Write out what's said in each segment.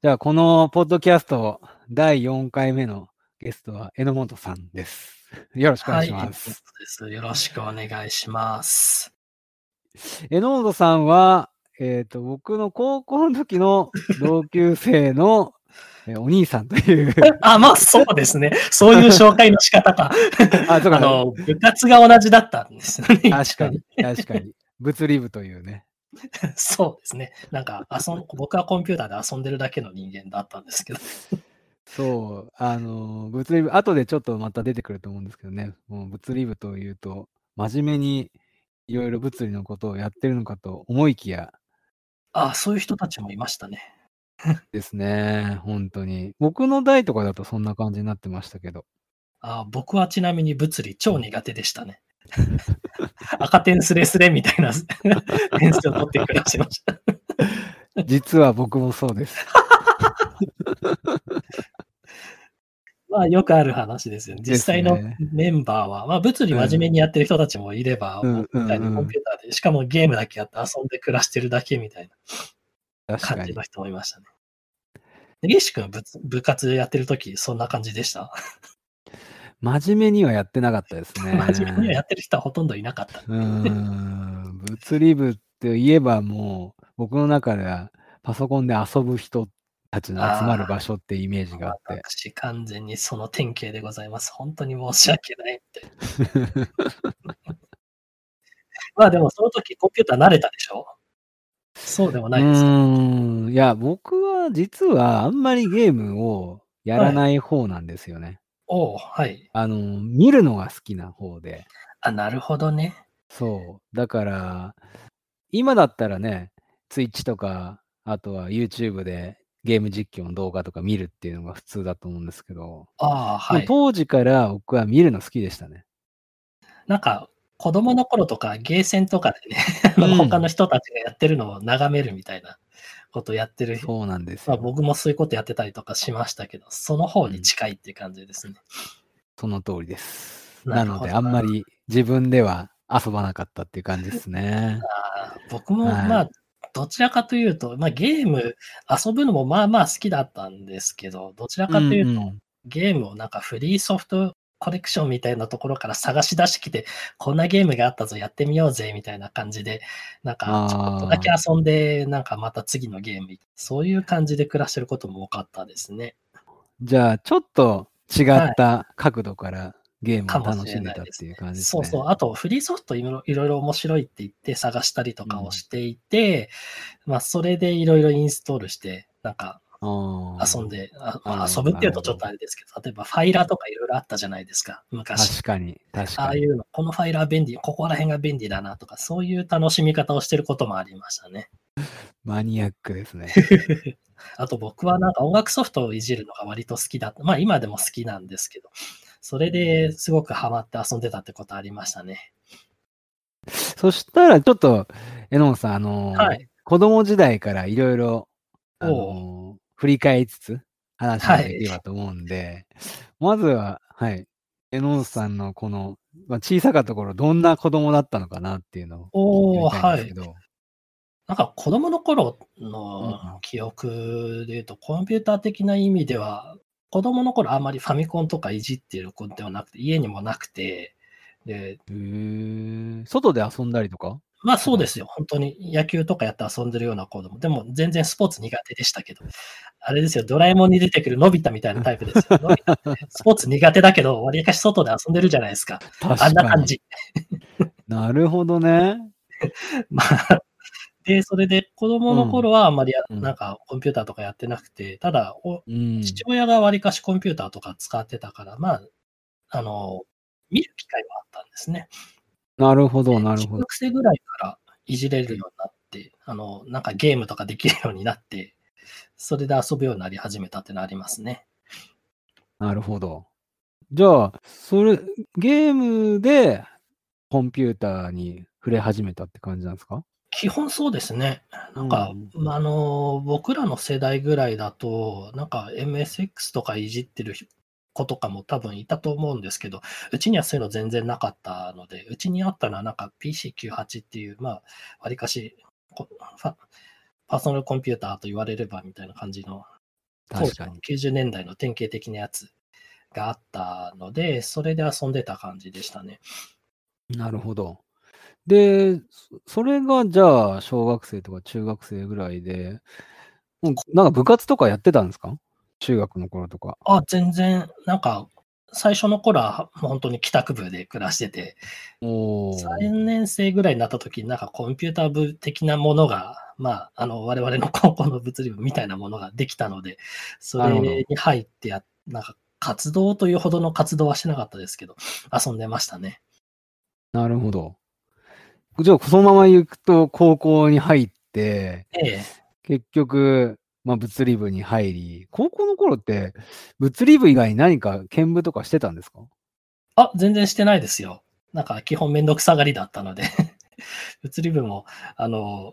じゃあ、このポッドキャスト第4回目のゲストは榎本さんです。よろしくお願いしはい、ます。です。よろしくお願いします。榎本さんは、えっ、と、僕の高校の時の同級生の えお兄さんという、あ、まあそうですね。そういう紹介の仕方か。あ、そうか、あの、部活が同じだったんですよね。確かに、確かに。物理部というね。そうですね。なんか遊ん、僕はコンピューターで遊んでるだけの人間だったんですけど。そう、あの、物理部、後でちょっとまた出てくると思うんですけどね、もう物理部というと、真面目にいろいろ物理のことをやってるのかと思いきやあ、そういう人たちもいましたね。ですね、本当に。僕の代とかだとそんな感じになってましたけど。あ僕はちなみに物理超苦手でしたね。赤点スレスレみたいな 点数を取って暮らしました。実は僕もそうです。まあよくある話ですよね。実際のメンバーは、まあ物理真面目にやってる人たちもいれば、うん僕みたいにうんうんコンピューターで、しかもゲームだけやって遊んで暮らしてるだけみたいな感じの。人もいましたね。でゲシ君部部活やってる時そんな感じでした？真面目にはやってなかったですね。真面目にはやってる人はほとんどいなかった。うーん。物理部って言えばもう、僕の中ではパソコンで遊ぶ人たちの集まる場所ってイメージがあって。私完全にその典型でございます。本当に申し訳ないって。まあでもその時コンピューター慣れたでしょ？そうでもうないですか。ーん。いや、僕は実はあんまりゲームをやらない方なんですよね。おうはい。あの、見るのが好きな方で。あ、なるほどね。そう。だから、今だったらね、Twitch とか、あとは YouTube でゲーム実況の動画とか見るっていうのが普通だと思うんですけど、ああ、はい。当時から僕は見るの好きでしたね。なんか、子供の頃とかゲーセンとかでね、うん 他の人たちがやってるのを眺めるみたいなことをやってる。そうなんですまあ、よ。僕もそういうことやってたりとかしましたけど、その方に近いっていう感じですね。その通りです。なので、あんまり自分では遊ばなかったっていう感じですね。僕も、はいまあ、どちらかというと、まあ、ゲーム遊ぶのもまあまあ好きだったんですけど、どちらかというと、うんうんゲームをなんかフリーソフトコレクションみたいなところから探し出してきて、こんなゲームがあったぞ、やってみようぜ、みたいな感じで、なんかちょっとだけ遊んで、なんかまた次のゲーム、そういう感じで暮らしてることも多かったですね。じゃあ、ちょっと違った角度からゲームかを楽しんででたっていう感じですね。そうそう。あと、フリーソフトいろいろいろいろ面白いって言って探したりとかをしていて、まあ、それでいろいろインストールして、なんか遊んで。で、あなるほど遊ぶっていうとちょっとあれですけど、例えばファイラーとかいろいろあったじゃないですか、昔。確かに、確かに。ああいうの、このファイラー便利、ここら辺が便利だなとか、そういう楽しみ方をしてることもありましたね。マニアックですね。あと僕はなんか音楽ソフトをいじるのが割と好きだった。まあ今でも好きなんですけど、それですごくハマって遊んでたってことありましたね。そしたら、ちょっと、榎本さん、あのーはい子供時代からいろいろ、あおのー振り返りつつ、話ができればと思うんで、まずは、はい、榎本さんのこの、まあ、小さかった頃、どんな子供だったのかなっていうのをおー聞いてみたいんですけど、なんか子供の頃うんうん。の記憶で言うと、コンピューター的な意味では、子供の頃あんまりファミコンとかいじってる子ではなくて、家にもなくて、で、外で遊んだりとか？まあそうですよ。本当に野球とかやって遊んでるような子供。でも全然スポーツ苦手でしたけど。あれですよ。ドラえもんに出てくるのび太みたいなタイプですよ。スポーツ苦手だけど、わりかし外で遊んでるじゃないですか。確あんな。感じ。なるほどね。まあ、で、それで子供の頃はあんまりなんかコンピューターとかやってなくて、ただ。父親がわりかしコンピューターとか使ってたから、まあ、あの、見る機会はあったんですね。なるほど、なるほど。中学生ぐらいからいじれるようになって、あの、なんかゲームとかできるようになって、それで遊ぶようになり始めたってのありますね。なるほど。じゃあ、それ、ゲームでコンピューターに触れ始めたって感じなんですか？基本そうですね。なんか、うんまああの、僕らの世代ぐらいだと、なんか MSX とかいじってる子とかも多分いたと思うんですけど、うちにはそういうの全然なかったので、うちにあったのはなんか PC98 っていう、まあ、わりかしパーソナルコンピューターと言われればみたいな感じの確かに。90年代の典型的なやつがあったので、それで遊んでた感じでしたね。なるほど。で、そそれがじゃあ、小学生とか中学生ぐらいで、なんか部活とかやってたんですか？中学の頃とか。あ、全然、なんか、最初の頃はもう本当に帰宅部で暮らしてて、おー3年生ぐらいになった時になんかコンピューター部的なものが、まあ、あの、我々の高校の物理部みたいなものができたので、それに入ってや、なんか活動というほどの活動はしなかったですけど、遊んでましたね。なるほど。じゃあ、そのまま行くと高校に入って、ええ。結局、まあ、物理部に入り、高校の頃って、物理部以外に何か見部とかしてたんですか？あ、全然してないですよ。なんか基本めんどくさがりだったので、物理部も、あの、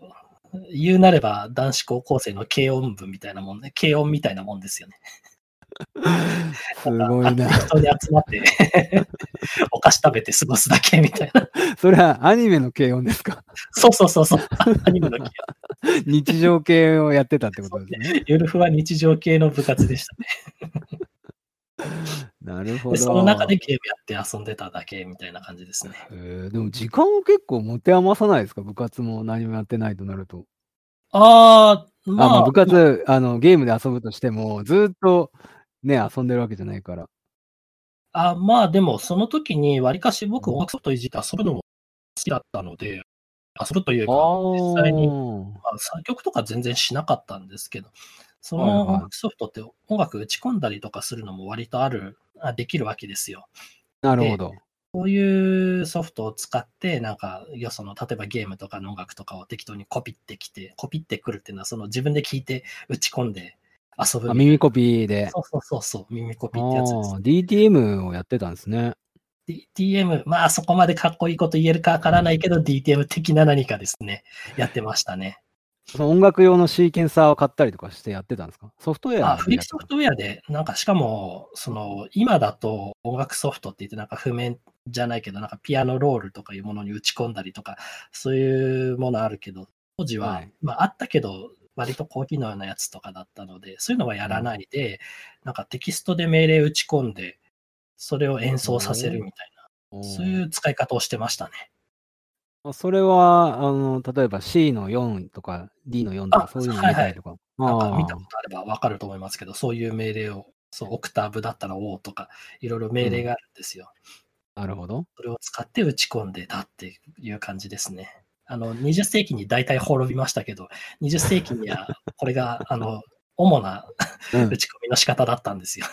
言うなれば男子高校生の軽音部みたいなもんね、軽音みたいなもんですよね。すごいな。人で集まって、お菓子食べて過ごすだけみたいな。それはアニメの軽音ですか？そうそうそうそう。アニメの軽日常系をやってたってことですね。ゆるふは日常系の部活でしたね。なるほど。でその中でゲームやって遊んでただけみたいな感じですね。えーでも時間を結構持て余さないですか？部活も何もやってないとなると。ああ、あまあ、まあ部活、あの、ゲームで遊ぶとしても、ずっとね、遊んでるわけじゃないから。あまあでも、その時にわりかし僕音楽ソフトいじって遊ぶのも好きだったので、遊ぶというか、実際に、まあ、作曲とか全然しなかったんですけど、その音楽ソフトって音楽打ち込んだりとかするのも割とある、あできるわけですよ。なるほど。こういうソフトを使って、なんか、よその、例えばゲームとかの音楽とかを適当にコピってきて、コピってくるっていうのは、その自分で聞いて打ち込んで遊ぶあ。耳コピーで。そうそうそうそう、耳コあピってやつです。ー DTM をやってたんですね。DTM、まあそこまでかっこいいこと言えるかわからないけど、DTM 的な何かですね、やってましたね。その音楽用のシーケンサーを買ったりとかしてやってたんですか？ソフトウェアあ、フリーソフトウェアで、なんかしかも、その、今だと音楽ソフトって言って、なんか譜面じゃないけど、なんかピアノロールとかいうものに打ち込んだりとか、そういうものあるけど、当時は、はいまああったけど、割と高機能なやつとかだったので、そういうのはやらないで、なんかテキストで命令打ち込んで、それを演奏させるみたいな、そういう使い方をしてましたね。あそれは、あの、例えば C の4とか D の4とかあそういうの入れたりとか。なんか見たことあればわかると思いますけど、そういう命令を、そう、オクターブだったら O とか、いろいろ命令があるんですよ。なるほど。それを使って打ち込んでたっていう感じですね。あの、20世紀に大体滅びましたけど、20世紀にはこれが、あの、主なうん打ち込みの仕方だったんですよ。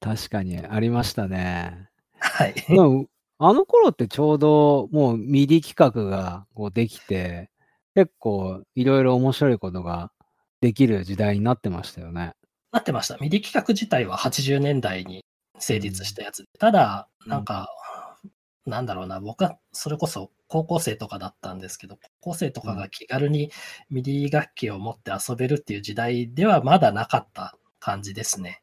確かにありましたね。はい。あの頃ってちょうどもう MIDI 企画がこうできて、結構いろいろ面白いことができる時代になってましたよね。なってました。 MIDI 規格自体は80年代に成立したやつ。ただ、なんか、なんだろうな、僕はそれこそ高校生とかだったんですけど、高校生とかが気軽に MIDI 楽器を持って遊べるっていう時代ではまだなかった感じですね。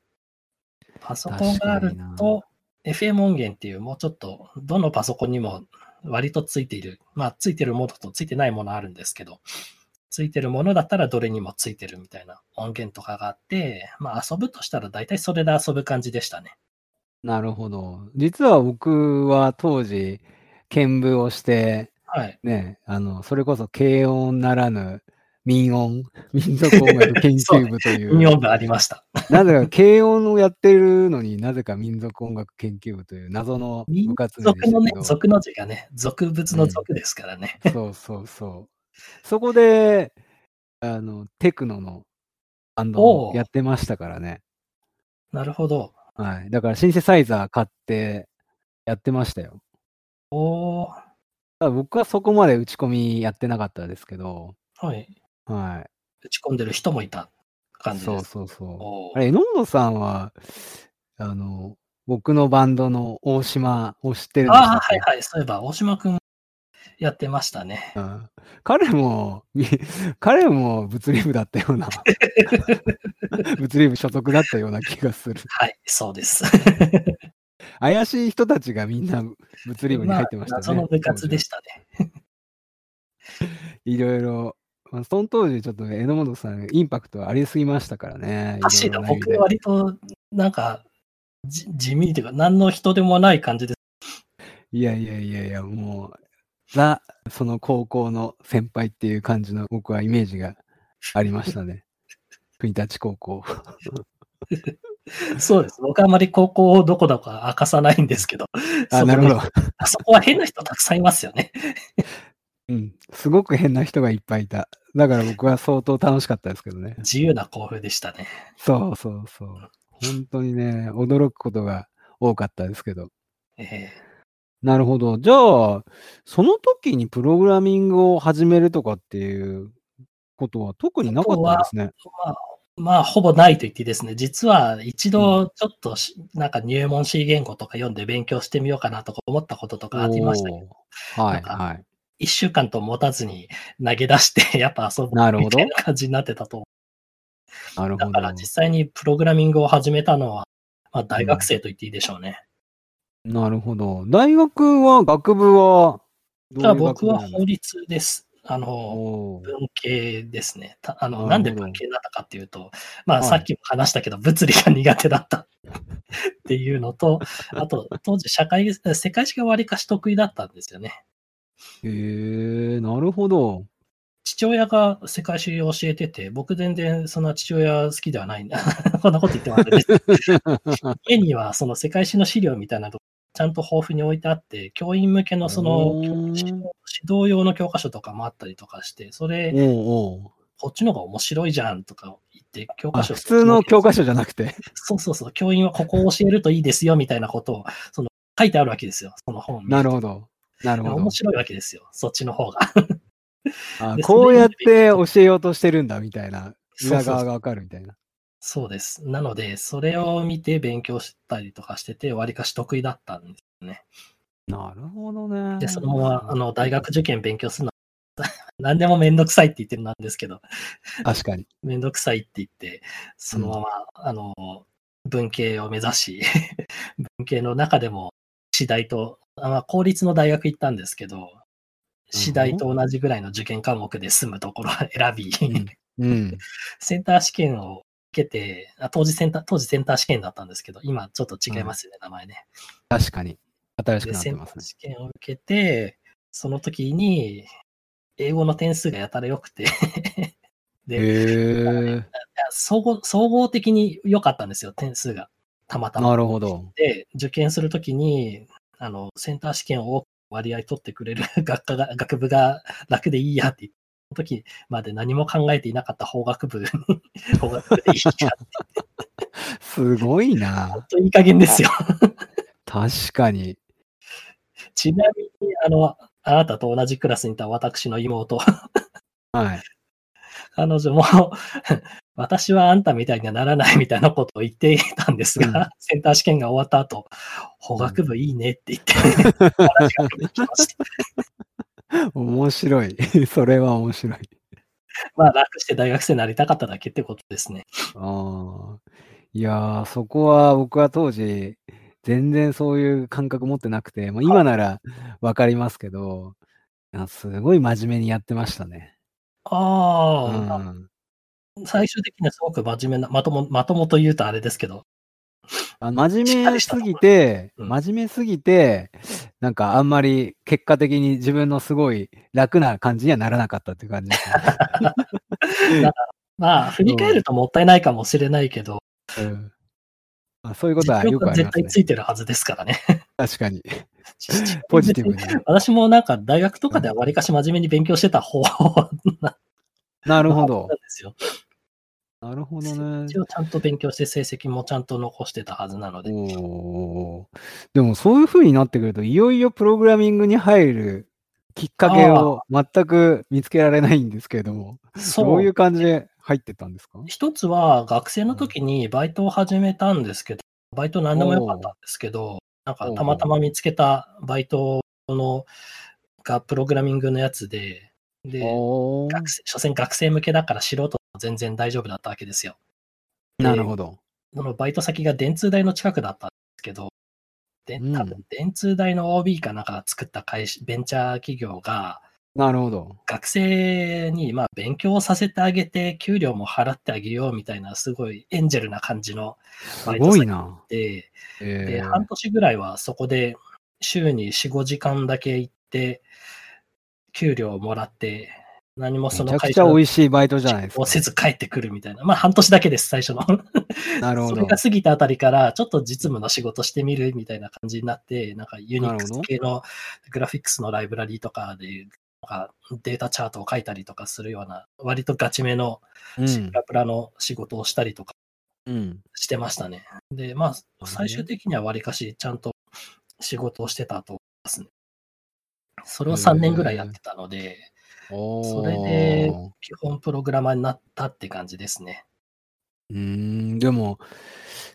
パソコンがあると、FM 音源っていうもうちょっと、どのパソコンにも割とついている、まあついてるものとついてないものあるんですけど、ついてるものだったらどれにもついてるみたいな音源とかがあって、まあ遊ぶとしたら大体それで遊ぶ感じでしたね。なるほど。実は僕は当時、見舞をして、はい。ね、あの、それこそ軽音ならぬ民音、民族音楽研究部という、運用部ありました。なぜか軽音をやってるのになぜか民族音楽研究部という謎の民部活名で族のね族の字がね、俗物の族ですからね。そうそうそう。そこで、あの、テクノのバンドをやってましたからね。なるほど。はい。だからシンセサイザー買ってやってましたよ。おー僕はそこまで打ち込みやってなかったですけど、はい。は打ち込んでる人もいた感い。じです。そうそうそう。あれ、榎本さんは、あの、僕のバンドの大島を知ってるんですああ、はいはい。そういえば、大島くんやってましたね。うん彼も、み 彼も物理部だったような、物理部所属だったような気がする。はい、そうです。怪しい人たちがみんな物理部に入ってましたね。その部活でしたね。いろいろまあ、その当時ちょっとね、榎本さん、インパクトありすぎましたからね。おかしいな、ろん意味で僕割と、なんか、じ地味というか、何の人でもない感じです。いやいやいやいや、もう、ザ、その高校の先輩っていう感じの僕はイメージがありましたね。国立高校。そうです。僕はあまり高校をどこだか明かさないんですけど、あ、なるほど。あそこは変な人たくさんいますよね。うん。すごく変な人がいっぱいいた。だから僕は相当楽しかったですけどね。自由な校風でしたね。そうそうそう。本当にね、驚くことが多かったですけど。えなるほど。じゃあ、その時にプログラミングを始めるとかっていうことは特になかったんですね。ーまあ、まあ、ほぼないと言っていいですね。実は一度ちょっとし、なんか入門 C 言語とか読んで勉強してみようかなとか思ったこととかありましたけど、はいはい。一週間と持たずに投げ出して、やっぱ遊ぶなるほどみたいな感じになってたと思う。なるほど。だから実際にプログラミングを始めたのは、まあ、大学生と言っていいでしょうね。なるほど。大学は、学部はどういうじゃあ僕は学部なんです法律です。あの、おー文系ですね。たあの、なるほどなんで文系だったかっていうと、まあはいさっきも話したけど、物理が苦手だった っていうのと、あと、当時社会、世界史がわりかし得意だったんですよね。へえ、なるほど。父親が世界史を教えてて、僕全然そんな父親好きではないんだ。こんなこと言ってもあれです。家にはその世界史の資料みたいなのちゃんと豊富に置いてあって、教員向けのその指導用の教科書とかもあったりとかして、それ、こっちの方が面白いじゃんとか言って、教あ科書普通の教科書じゃなくて？そうそうそう、教員はここを教えるといいですよみたいなことを、その書いてあるわけですよ、その本に。なるほど。なるほど面。白いわけですよ、そっちの方が。あでこうやって教えようとしてるんだみたいな。裏側がわかるみたいな。そうです。なので、それを見て勉強したりとかしてて、わりかし得意だったんですよね。なるほどね。で、そのまま、あの、大学受験勉強するのは、何でもめんどくさいって言ってるなんですけど、確かに。めんどくさいって言って、そのまま、あの、文系を目指し、文系の中でも、次第と、あまあ、公立の大学行ったんですけど、次第と同じぐらいの受験科目で済むところを選び、うん。センター試験を受けて、あ当時センター、当時センター試験だったんですけど、今ちょっと違いますよね、名前ね。確かに。新しくで、センターなってますね。試験を受けて、その時に、英語の点数がやたら良くて で、総合、総合的に良かったんですよ、点数が。たまたま。なるほど。で、受験するときに、あの、センター試験を多く割合取ってくれる 学科が、学部が楽でいいやって言っ時まで何も考えていなかった法学部に、法学部でいいやって、すごいな本。当にいい加減ですよ。確かに。ちなみに、あの、あなたと同じクラスにいた私の妹、はい。彼女も、私はあんたみたいにはならないみたいなことを言っていたんですが、うんセンター試験が終わった後、法学部いいねって言って、話が出てきました。面白い。それは面白い。まあ、楽して大学生になりたかっただけってことですね。ああ。いやー、そこは僕は当時、全然そういう感覚持ってなくて、まあ、今ならわかりますけど、すごい真面目にやってましたね。うああ、ん。最終的にはすごく真面目な、まとも、まともと言うとあれですけど、あ真面目すぎて、うん真面目すぎて、なんかあんまり結果的に自分のすごい楽な感じにはならなかったっていう感じですね。まあ、振り返るともったいないかもしれないけど、うんまあ、そういうことはよくありますね。ついてるはずですからね。確かに。ポジティブに。私もなんか大学とかではわりかし真面目に勉強してた方な なるほどで。すよ。なるほどね一。応ちゃんと勉強して成績もちゃんと残してたはずなので。でもそういう風になってくると、いよいよプログラミングに入るきっかけを全く見つけられないんですけれども、どそうういう感じで入ってったんですか？一つは学生の時にバイトを始めたんですけど、バイト何でもよかったんですけど、なんかたまたま見つけたバイトのがプログラミングのやつで、で、学生、所詮学生向けだから素人も全然大丈夫だったわけですよ。なるほど。そのバイト先が電通大の近くだったんですけど、でうん多分電通大の OB かなんかが作った会社、ベンチャー企業が、なるほど。学生に、まあ、勉強させてあげて、給料も払ってあげようみたいな、すごいエンジェルな感じのすごいな。で、えで、ー半年ぐらいはそこで週に4、5時間だけ行って、給料をもらって、何もその会社のちゃ美味しいバイトじゃないですをせず帰ってくるみたいな。まあ半年だけです、最初の。か。なるほどそれが。過ぎたあたりから、ちょっと実務の仕事してみるみたいな感じになって、なんかユニックス系のグラフィックスのライブラリーとかで、かデータチャートを書いたりとかするような、割とガチめのうんプ。ラプラの仕事をしたりとかうん。してましたね。で、まどあ、ね最終的にはわりかしちゃんと仕事をしてたと思いますね。それを3年ぐらいやってたので、それで基本プログラマーになったって感じですね。うーん、でも、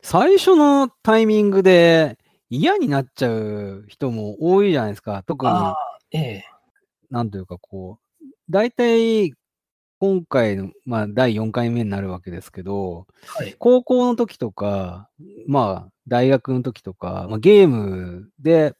最初のタイミングで嫌になっちゃう人も多いじゃないですか。特に、ええ、なんというかこう、大体、今回の、まあ、第4回目になるわけですけど、はい。高校の時とか、まあ、大学の時とか、まあ、ゲームで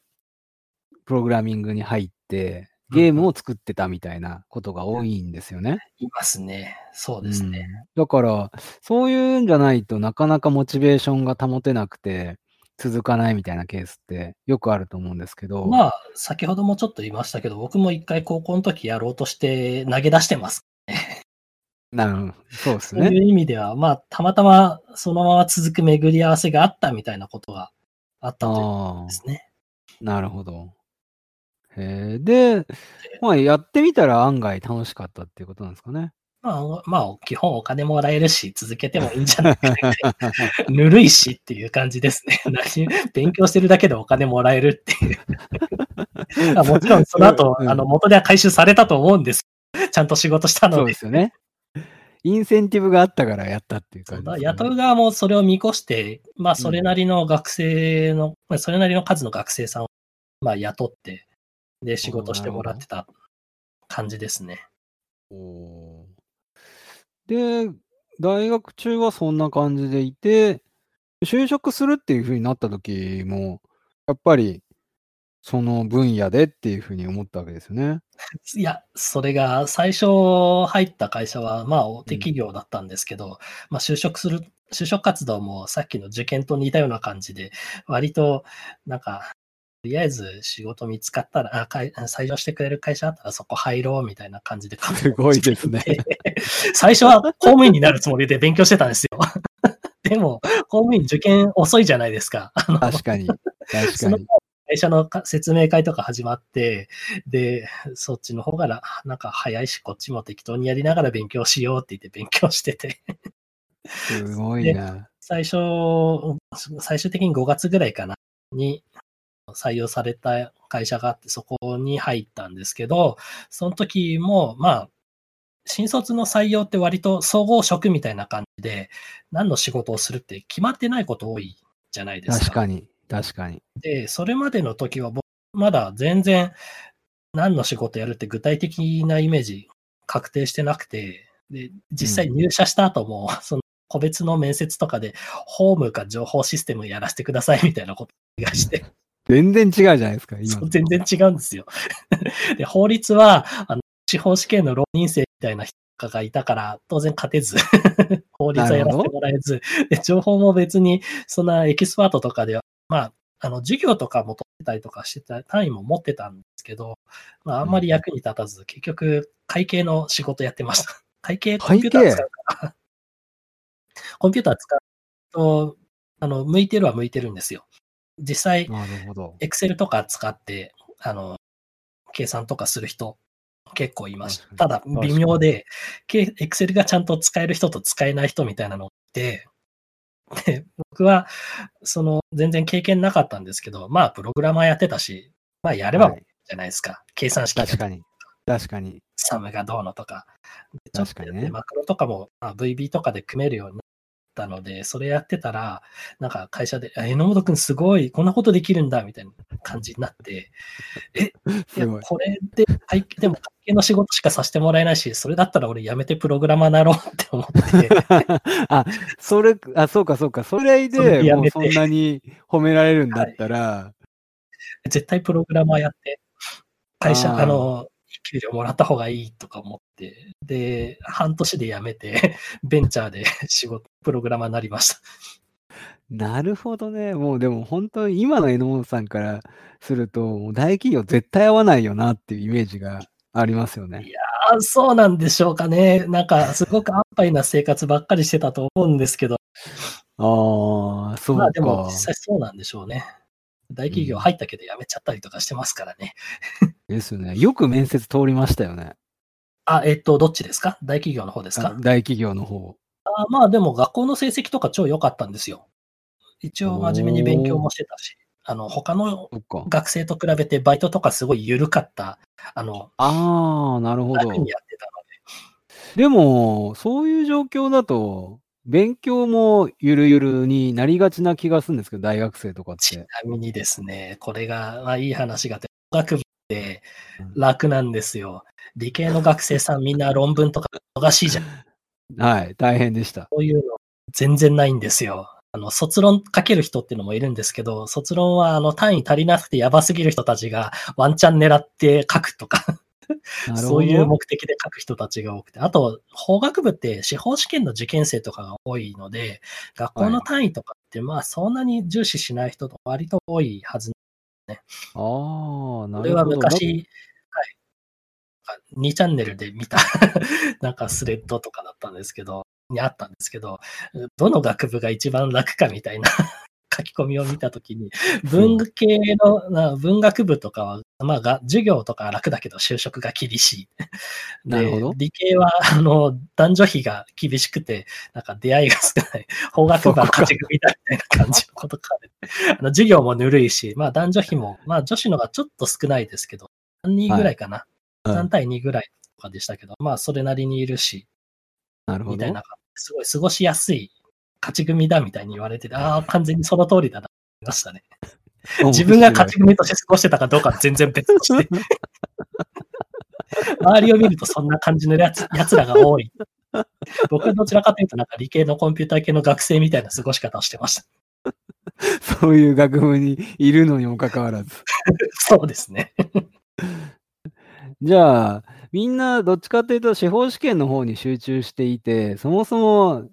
プログラミングに入って、ゲームを作ってたみたいなことが多いんですよね。いますね。そうですね。うんだから、そういうんじゃないとなかなかモチベーションが保てなくて続かないみたいなケースってよくあると思うんですけど。まあ、先ほどもちょっと言いましたけど、僕も一回高校の時やろうとして投げ出してます。なるそうですそういね。う意味では、まあ、たまたまそのまま続く巡り合わせがあったみたいなことがあったということあですね。あ、なるほど。へえで、まあやってみたら案外楽しかったっていうことなんですかね。まあ、まあ、基本お金もらえるし、続けてもいいんじゃないかな。ぬるいしっていう感じですね。何勉強してるだけでお金もらえるっていう。あもちろん、その後、うんあの、元では回収されたと思うんです。ちゃんと仕事したそうので。ですよね。インセンティブがあったからやったっていう感じですね、だ雇う側もそれを見越して、まあ、それなりの学生の、まあそれなりの数の学生さんを、まあ、雇って、で、仕事してもらってた感じですね。おーで、大学中はそんな感じでいて、就職するっていう風になった時も、やっぱりその分野でっていう風に思ったわけですよね。いや、それが最初入った会社は、まあ、大手企業だったんですけど、まあ、就職する、就職活動もさっきの受験と似たような感じで、割と、なんか、とりあえず仕事見つかったら、あ採用してくれる会社あったらそこ入ろうみたいな感じで。すごいですね。最初は公務員になるつもりで勉強してたんですよ。でも、公務員受験遅いじゃないですか。確かに。確かに。会社のか説明会とか始まって、で、そっちの方がななんか早いし、こっちも適当にやりながら勉強しようって言って勉強してて、すごいな。最初、最終的に5月ぐらいかな、に採用された会社があって、そこに入ったんですけど、その時も、まあ、新卒の採用って割と総合職みたいな感じで、何の仕事をするって決まってないこと多いじゃないですか。確かに。確かに。で、それまでの時は僕、まだ全然何の仕事やるって具体的なイメージ確定してなくて、で、実際入社した後も、その個別の面接とかで、ホームか情報システムやらせてくださいみたいなことをがして、全然違うじゃないですか、今全然違うんですよ。で、法律は、あの、司法試験の浪人生みたいな人がいたから、当然勝てず、法律はやらせてもらえず、で、情報も別に、そんなエキスパートとかでは、まあ、あの、授業とかも取ってたりとかしてた、単位も持ってたんですけど、まあ、あんまり役に立たず、結局、会計の仕事やってました。会計、コンピューター使うから、コンピューター使うと、あの、向いてるは向いてるんですよ。実際。エクセルとか使って、あの、計算とかする人結構いました。ただ、微妙で、エクセルがちゃんと使える人と使えない人みたいなのって、で僕は、その、全然経験なかったんですけど、まあ、プログラマーやってたし、まあ、やればいいはいじゃないですか。計算式が確かに。確かに。サムがどうのとか。確かにねでマクロとかも、まあ、VB とかで組めるようにたので、それやってたら、なんか会社で、あ榎本くんすごい、こんなことできるんだ、みたいな感じになって、いや。これで、会計でも会計の仕事しかさせてもらえないし、それだったら俺辞めてプログラマーなろうって思って、あ、それ、あ、そうかそうか。それでもうそんなに褒められるんだったら、絶対プログラマーやって、会社、あの、給料もらった方がいいとか思って、で、半年で辞めて、ベンチャーで 仕事、プログラマーになりました。なるほどね。もうでも本当に今の榎本さんからすると、もう大企業絶対合わないよなっていうイメージがありますよね。あそうなんでしょうかね。なんか、すごく安牌な生活ばっかりしてたと思うんですけど、ああ、そうか。まあでも実際そうなんでしょうね。大企業入ったけど辞めちゃったりとかしてますからね。ですよね。よく面接通りましたよね。あ、えっと、どっちですか？大企業の方ですか？大企業の方。あまあでも学校の成績とか超良かったんですよ。一応真面目に勉強もしてたし、あの、他の。学生と比べてバイトとかすごい緩かった、あの、ああ、なるほど楽。にやってたので。でも、そういう状況だと、勉強もゆるゆるになりがちな気がするんですけど、大学生とかっちて。なみにですね、これが、まあいい話があって、学部ってうん楽なんですよ。理系の学生さんみんな論文とか忙しいじゃん。はい、大変でした。そういうの全然ないんですよ。あの、卒論書ける人っていうのもいるんですけど、卒論はあの単位足りなくてやばすぎる人たちがワンチャン狙って書くとか。そういう目的で書く人たちが多くて、あと、法学部って司法試験の受験生とかが多いので、学校の単位とかってまあそんなに重視しない人と割と多いはず。ああ、なこれはるほど。昔、はい。2チャンネルで見た、なんかスレッドとかだったんですけど、にあったんですけど、どの学部が一番楽かみたいな 書き込みを見たときに、文系の、な文学部とかは、まあが、授業とかは楽だけど就職が厳しい。で なるほど理系は、あの、男女比が厳しくて、なんか出会いが少ない。法学部は勝ち組だみたいな感じのことか、あの、授業もぬるいし、まあ男女比も、まあ女子のがちょっと少ないですけど、3人ぐらいかな。はい3対2ぐらいとかでしたけど、まあそれなりにいるし、なるほどみたい。な、すごい過ごしやすい勝ち組だみたいに言われてて、ああ、完全にその通りだな、思いましたね。自分が勝ち組として過ごしてたかどうかは全然別として、周りを見るとそんな感じのやつ奴らが多い。僕はどちらかというと、なんか理系のコンピューター系の学生みたいな過ごし方をしてました。そういう学部にいるのにもかかわらず。そうですね。じゃあ、みんなどっちかというと司法試験の方に集中していて、そもそも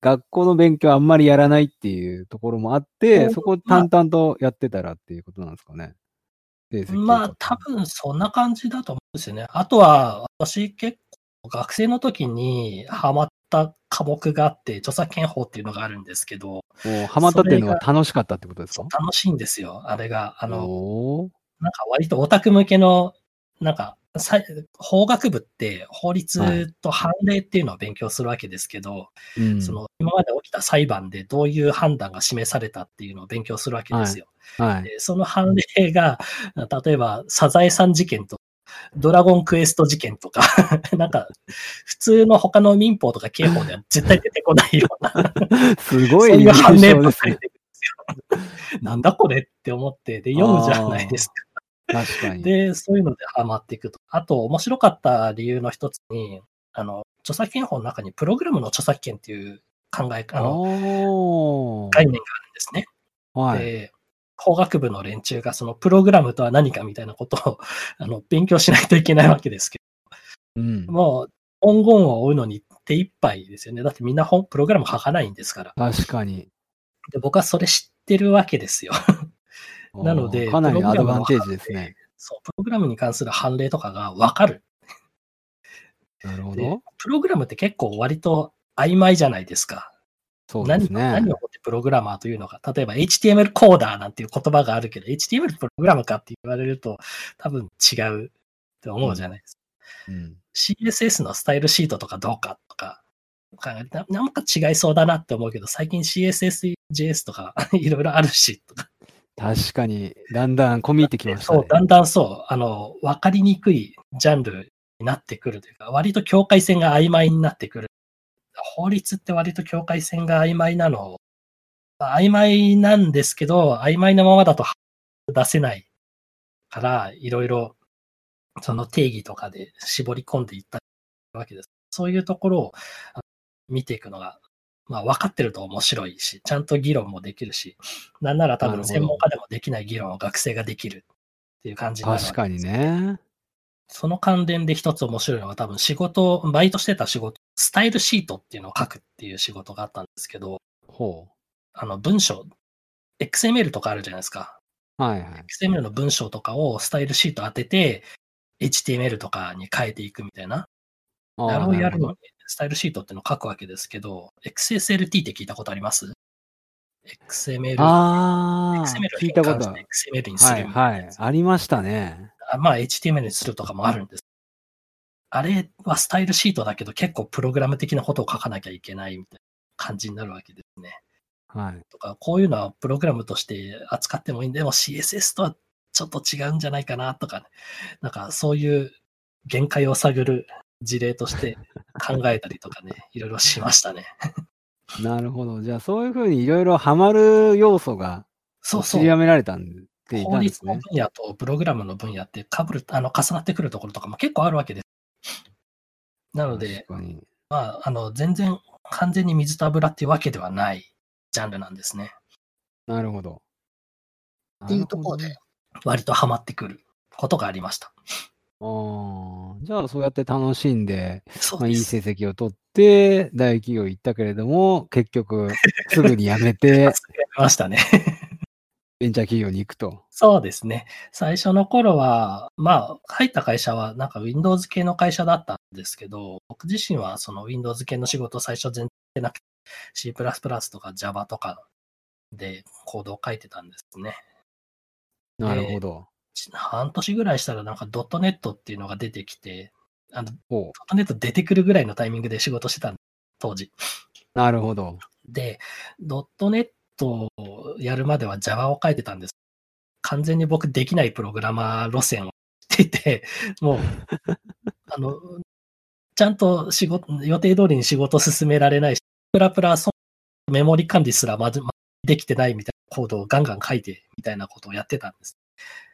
学校の勉強あんまりやらないっていうところもあって、うんそこ淡々とやってたらっていうことなんですかね。まあ、多分そんな感じだと思うんですよね。あとは、私結構学生の時にハマった科目があって、著作権法っていうのがあるんですけど、ハマったっていうのは楽しかったってことですか？楽しいんですよ。あれが、あの、なんか割とオタク向けの、なんか、法学部って法律と判例っていうのを勉強するわけですけど、うんその今まで起きた裁判でどういう判断が示されたっていうのを勉強するわけですよ。はい。でその判例が、例えばサザエさん事件とドラゴンクエスト事件とか、なんか普通の他の民法とか刑法では絶対出てこないような、すごそういいう判例ばっかり出。てくるんですよ。なんだこれって思って、で、読むじゃないですか。確かに。で、そういうのでハマっていくと。あと、面白かった理由の一つに、あの、著作権法の中にプログラムの著作権っていう考え、あの、概念があるんですね。はい。で、法学部の連中がそのプログラムとは何かみたいなことを あの勉強しないといけないわけですけうんど、。もう文言を追うのに手一杯ですよね。だってみんな本プログラム書かないんですから。確かに。で僕はそれ知ってるわけですよ。なのでかなりアドバンテージですね。そう、プログラムに関する判例とかがわかる。でなるほど。プログラムって結構割と曖昧じゃないですか。何そうですね。何をもってプログラマーというのか。例えば HTML コーダーなんていう言葉があるけど、HTML プログラムかって言われると多分違うって思うじゃないですか。うん。CSS のスタイルシートとかどうかとか、考えてななんか違いそうだなって思うけど、最近 CSS、JS とか いろいろあるし、とか。確かに、だんだん込み入ってきましたねそう、。だんだんそう、あの、わかりにくいジャンルになってくるというか、割と境界線が曖昧になってくる。法律って割と境界線が曖昧なの、曖昧なんですけど、曖昧なままだと出せないから、いろいろその定義とかで絞り込んでいったわけです。そういうところを見ていくのが、まあ分かってると面白いし、ちゃんと議論もできるし、なんなら多分専門家でもできない議論を学生ができるっていう感じなので確かにね。その関連で一つ面白いのは多分仕事、バイトしてた仕事、スタイルシートっていうのを書くっていう仕事があったんですけど、ほあの文章、XML とかあるじゃないですか。う。はいはい。XML の文章とかをスタイルシート当てて、HTML とかに変えていくみたいな。ああれをやるのなに、スタイルシートっていうのを書くわけですけど、XSLT って聞いたことあります ?XML。ああ、XML を聞いたこと XML にすはいるみたい。はい。ありましたね。あまあ HTML にするとかもあるんです。あれはスタイルシートだけど結構プログラム的なことを書かなきゃいけないみたいな感じになるわけですね。はい。とか、こういうのはプログラムとして扱ってもいいんで、でも CSS とはちょっと違うんじゃないかなとか、ね、なんかそういう限界を探る事例として考えたりとかね、いろいろしましたね。なるほど。じゃあ、そういうふうにいろいろハマる要素がそうそう。知りやめられたんでいた法律んですね。の分野とプログラムの分野ってかぶる、あの、重なってくるところとかも結構あるわけです。なので。まあ、あの、全然完全に水と油っていうわけではないジャンルなんですね。なるほど。っていうところで、割とハマってくることがありました。ああ、じゃあそうやって楽しんで、まあ、いい。成績を取って、大企業行ったけれども、結局、すぐに辞めて、やりましたね。ベンチャー企業に行くと。そうですね。最初の頃は、まあ、入った会社はなんか Windows 系の会社だったんですけど、僕自身はその Windows 系の仕事を最初全然なくて、C++ とか Java とかでコードを書いてたんですね。なるほど。半年ぐらいしたらなんか .NET っていうのが出てきて、あの、ほ .NET 出てくるぐらいのタイミングで仕事してたん当時。う。なるほど。で、.NET をやるまでは Java を書いてたんです。完全に僕できないプログラマー路線をしていて、もう、あの、ちゃんと仕事、予定通りに仕事進められないし、プラプラそメモリ管理すらまずまできてないみたいなコードをガンガン書いてみたいなことをやってたんです。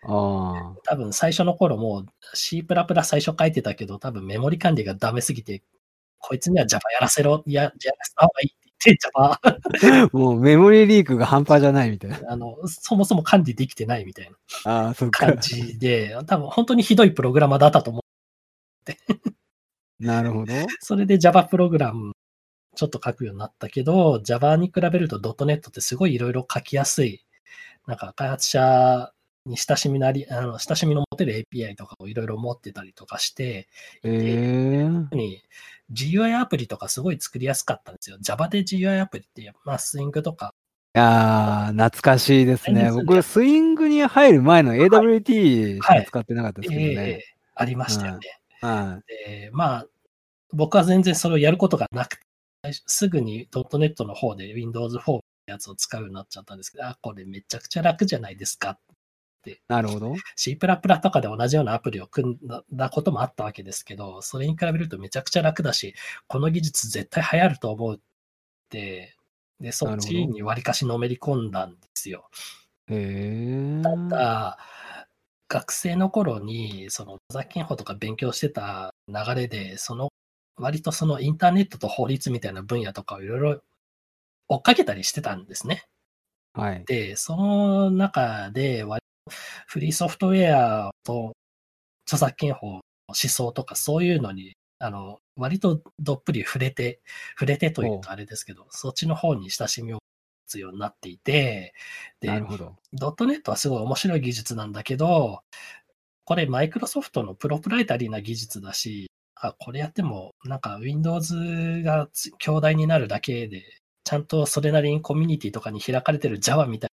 あ多分最初の頃もう C++ 最初書いてたけど、多分メモリ管理がダメすぎて、こいつには Java やらせろ、や、やらせた方がいいって言って Java あ。もうメモリリークが半端じゃないみたいな。あの、そもそも管理できてないみたいなああ、そっか感。じで、多分本当にひどいプログラマーだったと思う。なるほど。それで Java プログラムちょっと書くようになったけど、Java に比べると .NET ってすごいいろいろ書きやすい。なんか開発者に親しみなり、あの、親しみの持てる API とかをいろいろ持ってたりとかして、ええ特に GUI アプリとかすごい作りやすかったんですよ。Java で GUI アプリって、まあ、スイングとか、ああ、懐かしいですね。僕、スイングに入る前の AWT しかはい使ってなかったですけどええね。ありましたよね。はで、まあ、僕は全然それをやることがなくて、すぐに .NET の方で Windows 4のやつを使うようになっちゃったんですけど、あ、これめちゃくちゃ楽じゃないですか。い。なるほど。C++ とかで同じようなアプリを組んだこともあったわけですけど、それに比べるとめちゃくちゃ楽だし、この技術絶対流行ると思うって、で、そっちに割かしのめり込んだんですよ。へえ。ただ、学生の頃に、その、著作権法とか勉強してた流れで、その、割とそのインターネットと法律みたいな分野とかをいろいろ追っかけたりしてたんですね。はい。で、その中で、割とフリーソフトウェアと著作権法の思想とかそういうのに、あの、割とどっぷり触れて、触れてというとあれですけど、そっちの方に親しみを持つようになっていて、でなるほど。ドットネットはすごい面白い技術なんだけど、これマイクロソフトのプロプライタリーな技術だし、あ、これやってもなんか Windows がつ強大になるだけで、ちゃんとそれなりにコミュニティとかに開かれてる Java みたい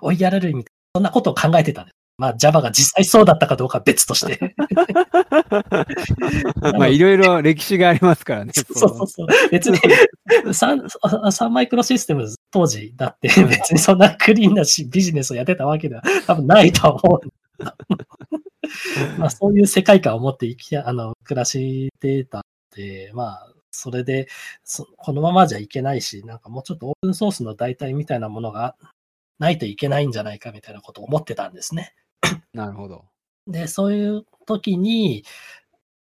な、追いやられるみたいな、そんなことを考えてたんです。まあ Java が実際そうだったかどうかは別として。まあ、いろいろ歴史がありますからね。そうそうそう。別にサン、サンマイクロシステムズ当時だって別にそんなクリーンなしビジネスをやってたわけでは多分ないと思う。まあそういう世界観を持って生きあの暮らしてたんで、まあそれでそこのままじゃいけないし、なんかもうちょっとオープンソースの代替みたいなものがないといけないんじゃないかみたいなことを思ってたんですね。なるほど。で、そういう時に、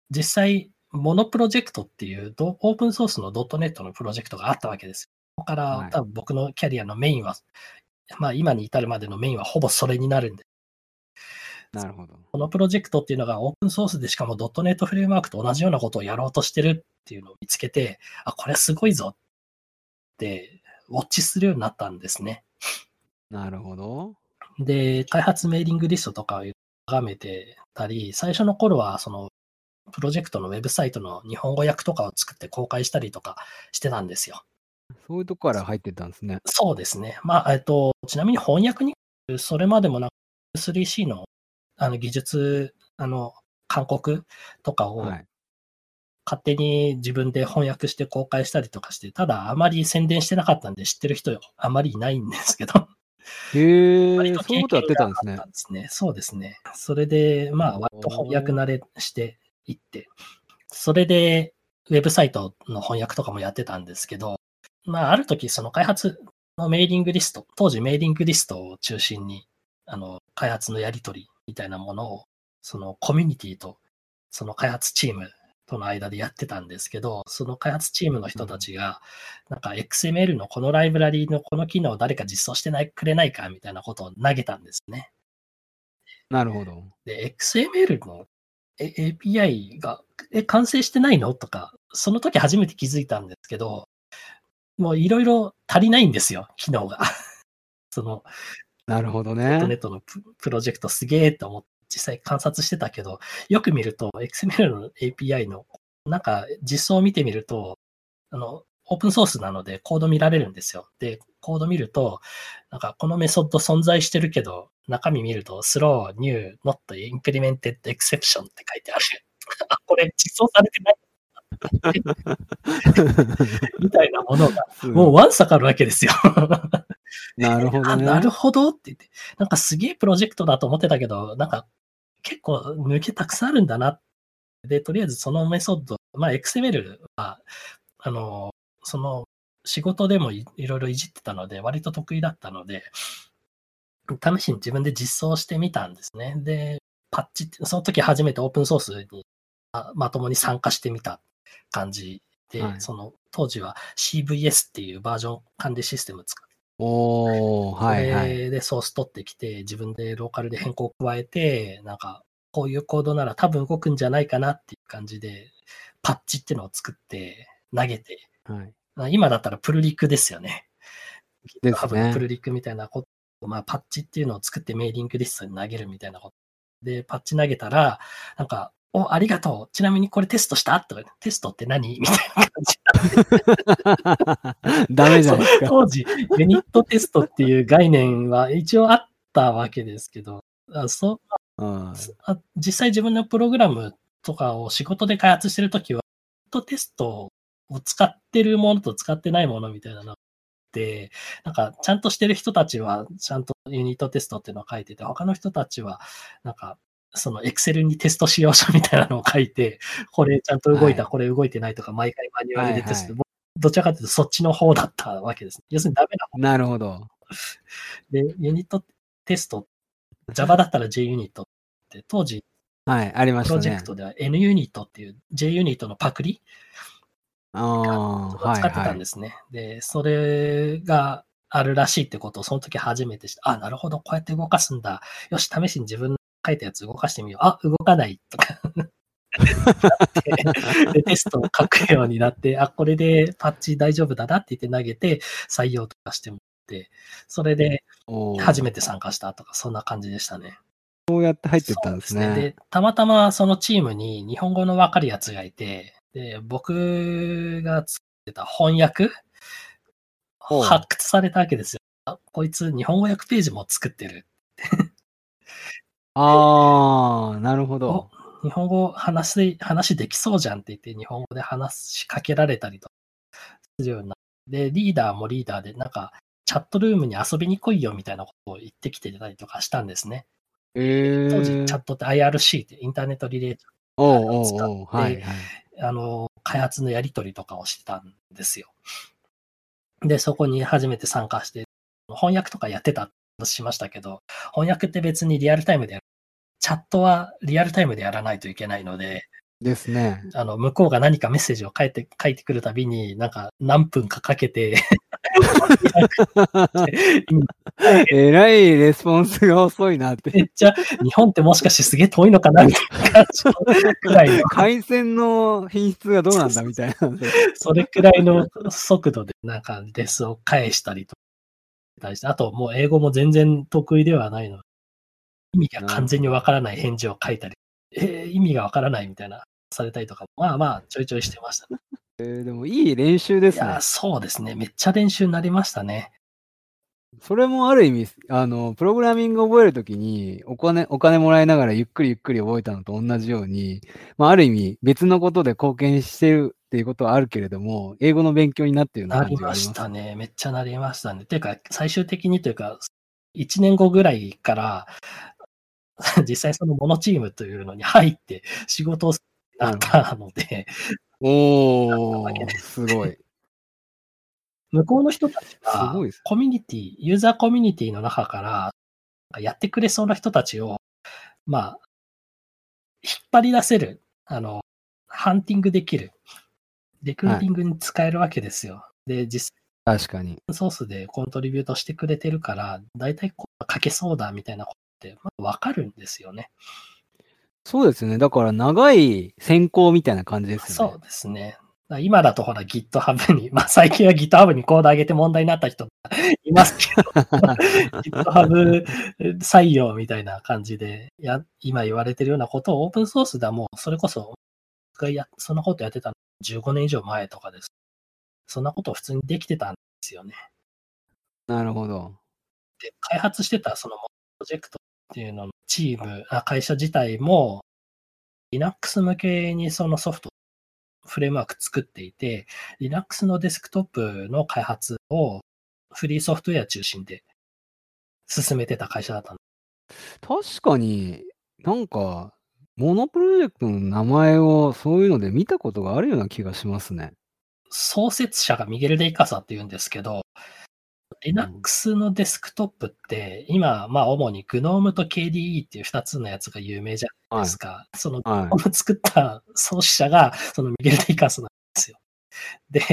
実際、モノプロジェクトっていうどオープンソースの .NET のプロジェクトがあったわけです。ここから、はい多分僕のキャリアのメインは、まあ今に至るまでのメインはほぼそれになるんで。なるほど。このプロジェクトっていうのがオープンソースでしかも .NET フレームワークと同じようなことをやろうとしてるっていうのを見つけて、あ、これすごいぞって、ウォッチするようになったんですね。なるほど。で、開発メーリングリストとかを眺めてたり、最初の頃はそのプロジェクトのウェブサイトの日本語訳とかを作って公開したりとかしてたんですよ。そういうとこから入ってったんですね。そうですね。まあ、えっと、ちなみに翻訳に、それまでもなく 3C のあの技術、あの、勧告とかをはい。勝手に自分で翻訳して公開したりとかして、ただあまり宣伝してなかったんで知ってる人あまりいないんですけど、へえ、そういうことやって。たんですね。そうですね。それで、まあ、割と翻訳慣れしていって、それで、ウェブサイトの翻訳とかもやってたんですけど、まあ、ある時、その開発のメーリングリスト、当時メーリングリストを中心に、あの、開発のやり取りみたいなものを、そのコミュニティと、その開発チームとの間でやってたんですけど、その開発チームの人たちが、なんか XML のこのライブラリのこの機能を誰か実装してないくれないかみたいなことを投げたんですね。なるほど。で、XML のえ API が、え、完成してないの？とか、その時初めて気づいたんですけど、もういろいろ足りないんですよ、機能が。その、なるほどネッね。トのププロジェクトすげえと思って実際観察してたけど、よく見ると XML の API のなんか実装を見てみると、あの、オープンソースなのでコード見られるんですよ。で、コード見ると、なんかこのメソッド存在してるけど、中身見ると slow, new, not implemented exception って書いてある。あ、これ実装されてない みたいなものが、もうワンサかるわけですよ。なるほどあ、ね。なるほどって言って、なんかすげえプロジェクトだと思ってたけど、なんか結構抜けたくさんあるんだな。で、とりあえずそのメソッド、まあ XML は、あの、その仕事でもいいろいろいじってたので、割と得意だったので、試しに自分で実装してみたんですね。で、パッチって、その時初めてオープンソースにあまともに参加してみた感じで、はいその当時は CVS っていうバージョン管理システム使っておー、はいはい。でソース取ってきて、自分でローカルで変更を加えて、なんか、こういうコードなら多分動くんじゃないかなっていう感じで、パッチっていうのを作って投げて、はい、まあ今だったらプルリクですよね。ねのプルリクみたいなこと、まあパッチっていうのを作ってメーリングリストに投げるみたいなこと。で、パッチ投げたら、なんか、お、ありがとう。ちなみにこれテストした？とか、テストって何？みたいな感じ。ダメじゃないですか。当時、ユニットテストっていう概念は一応あったわけですけど、あそううんあ実際自分のプログラムとかを仕事で開発してるときは、ユニットテストを使ってるものと使ってないものみたいなのがあって、なんかちゃんとしてる人たちはちゃんとユニットテストっていうのを書いてて、他の人たちはなんかその Excel にテスト仕様書みたいなのを書いて、これちゃんと動いた、はいこれ動いてないとか、毎回マニュアルでテスト、はい僕どちらかというとそっちの方だったわけです。要するにダメな方なるほど。で、ユニットテスト、Java だったら JUnit って、当時はい、ありましたねプロジェク。トでは NUnit っていう JUnit のパクリああ、を使ってたんですね。で、それがあるらしいってことをその時初めて知って、あ、なるほど、こうやって動かすんだ。よし、試しに自分の書いたやつ動かしてみよう。あ、動かないとか で、テストを書くようになって、あ、これでパッチ大丈夫だなって言って投げて採用とかしてもらって、それで初めて参加したとか、そんな感じでしたね。そうやって入ってったんですね。で、たまたまそのチームに日本語のわかるやつがいて、で、僕が作ってた翻訳発掘されたわけですよ。あこいつ日本語訳ページも作ってる。ああ、なるほど。日本語話す話できそうじゃんって言って日本語で話しかけられたりとかするようになって、で、リーダーもリーダーでなんかチャットルームに遊びに来いよみたいなことを言ってきてたりとかしたんですね。ええ当時チャットって IRC ってインターネットリレーおうおう使っておうはいはい。あの、開発のやり取りとかをしてたんですよ。で、そこに初めて参加して、翻訳とかやってたとしましたけど、翻訳って別にリアルタイムでやる。チャットはリアルタイムでやらないといけないので、ですね。あの、向こうが何かメッセージを書いて、書いてくるたびに、なんか何分かかけて えらいレスポンスが遅いなって。めっちゃ、日本ってもしかしてすげえ遠いのかなみたいな感じのくらいの、回線の品質がどうなんだみたいな。それくらいの速度でなんかレスを返したりとかして、あともう英語も全然得意ではないので。意味が完全にわからない返事を書いたり、えー、意味がわからないみたいな、されたりとか、まあまあ、ちょいちょいしてましたね。えー、でもいい練習ですねいや、。そうですね。めっちゃ練習になりましたね。それもある意味、あの、プログラミング覚えるときに、お金、お金もらいながらゆっくりゆっくり覚えたのと同じように、まあ、ある意味別のことで貢献してるっていうことはあるけれども、英語の勉強になってるようなな感じがありましりますね。たね。めっちゃなりましたね。ていうか、最終的にというか、1年後ぐらいから、実際そのモノチームというのに入って仕事をなったので、おー、すごい。向こうの人たちすがごいです。コミュニティ、ユーザーコミュニティの中から、やってくれそうな人たちを、まあ、引っ張り出せる、あの、ハンティングできる、レクルーティングに使えるわけですよ。で、実確かに。際ソースでコントリビュートしてくれてるから、大体こう書けそうだみたいなことって、まあ、わかるんですよね。そうですね。だから長い先行みたいな感じですよね。そうですね。だ今だとほら GitHub に、まあ最近は GitHub にコード上げて問題になった人 いますけど、GitHub 採用みたいな感じでや、今言われてるようなことをオープンソースではもうそれこそ、僕がやそんなことやってたの15年以上前とかです。そんなことを普通にできてたんですよね。なるほど。で、開発してたそのプロジェクトっていうののチーム、あ会社自体も Linux 向けにそのソフト、フレームワーク作っていて、Linux のデスクトップの開発をフリーソフトウェア中心で進めてた会社だったんで確かになんか、モノプロジェクトの名前をそういうので見たことがあるような気がしますね。創設者がミゲル・デイカサって言うんですけど、Linux のデスクトップって、今、まあ主に GNOME と KDE っていう二つのやつが有名じゃないですか。そのは GNOME 作った創始者が、そのミゲル・デイカスなんですよ。で、い。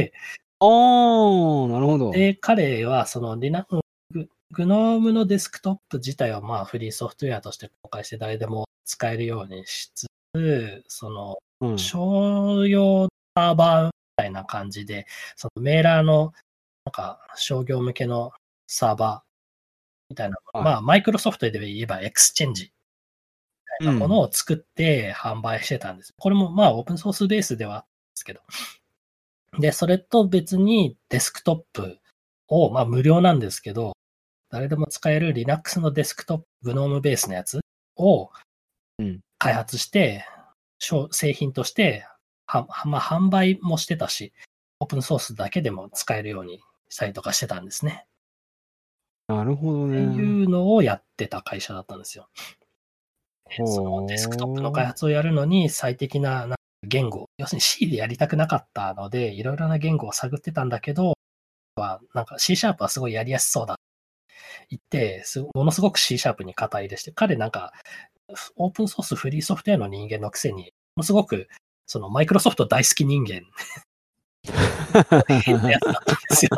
あー、なるほど。で、彼はその Linux、GNOME のデスクトップ自体はまあフリーソフトウェアとして公開して誰でも使えるようにしつつ、そのうん、商用サーバーみたいな感じで、そのメーラーのなんか商業向けのサーバーみたいな、はいまあマイクロソフトで言えば Exchange みたいなものを作って販売してたんです。これもまあオープンソースベースではですけど。で、それと別にデスクトップを、まあ無料なんですけど、誰でも使える Linux のデスクトップ、GNOME ベースのやつをうん開発して、商製品としては、はまあ、販売もしてたし、オープンソースだけでも使えるようにしたりとかしてたんですね。なるほどってね。いうのをやってた会社だったんですよ。そのデスクトップの開発をやるのに最適な言語、要するに C でやりたくなかったので、いろいろな言語を探ってたんだけど、はなんか C シャープはすごいやりやすそうだ。言って、すものすごく C シャープに肩入れして、彼なんか、オープンソースフリーソフトウェアの人間のくせに、ものすごく、そのマイクロソフト大好き人間のやつだったんですよ。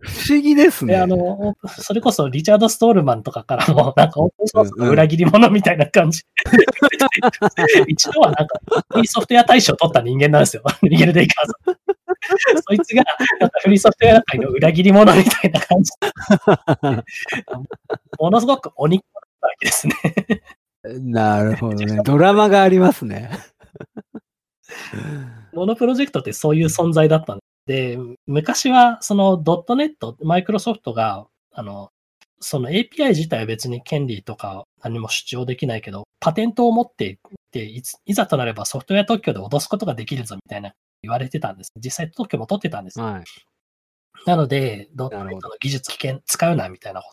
不思議ですね。で、あの、それこそリチャード・ストールマンとかからも、なんかオープンソースの裏切り者みたいな感じ。一度はなんか、フリーソフトウェア大賞を取った人間なんですよ。ミゲル・デイカーさん。そいつが、フリーソフトウェア界の裏切り者みたいな感じで、ものすごく鬼っ子だったわけですね。なるほどね。ドラマがありますね。モノプロジェクトってそういう存在だったんで、昔はそのドットネット、マイクロソフトが、あの、その API 自体は別に権利とか何も主張できないけど、パテントを持っていて、いざとなればソフトウェア特許で脅すことができるぞみたいな言われてたんです。実際特許も取ってたんです。はい。なので、ドットネットの技術危険使うなみたいなこ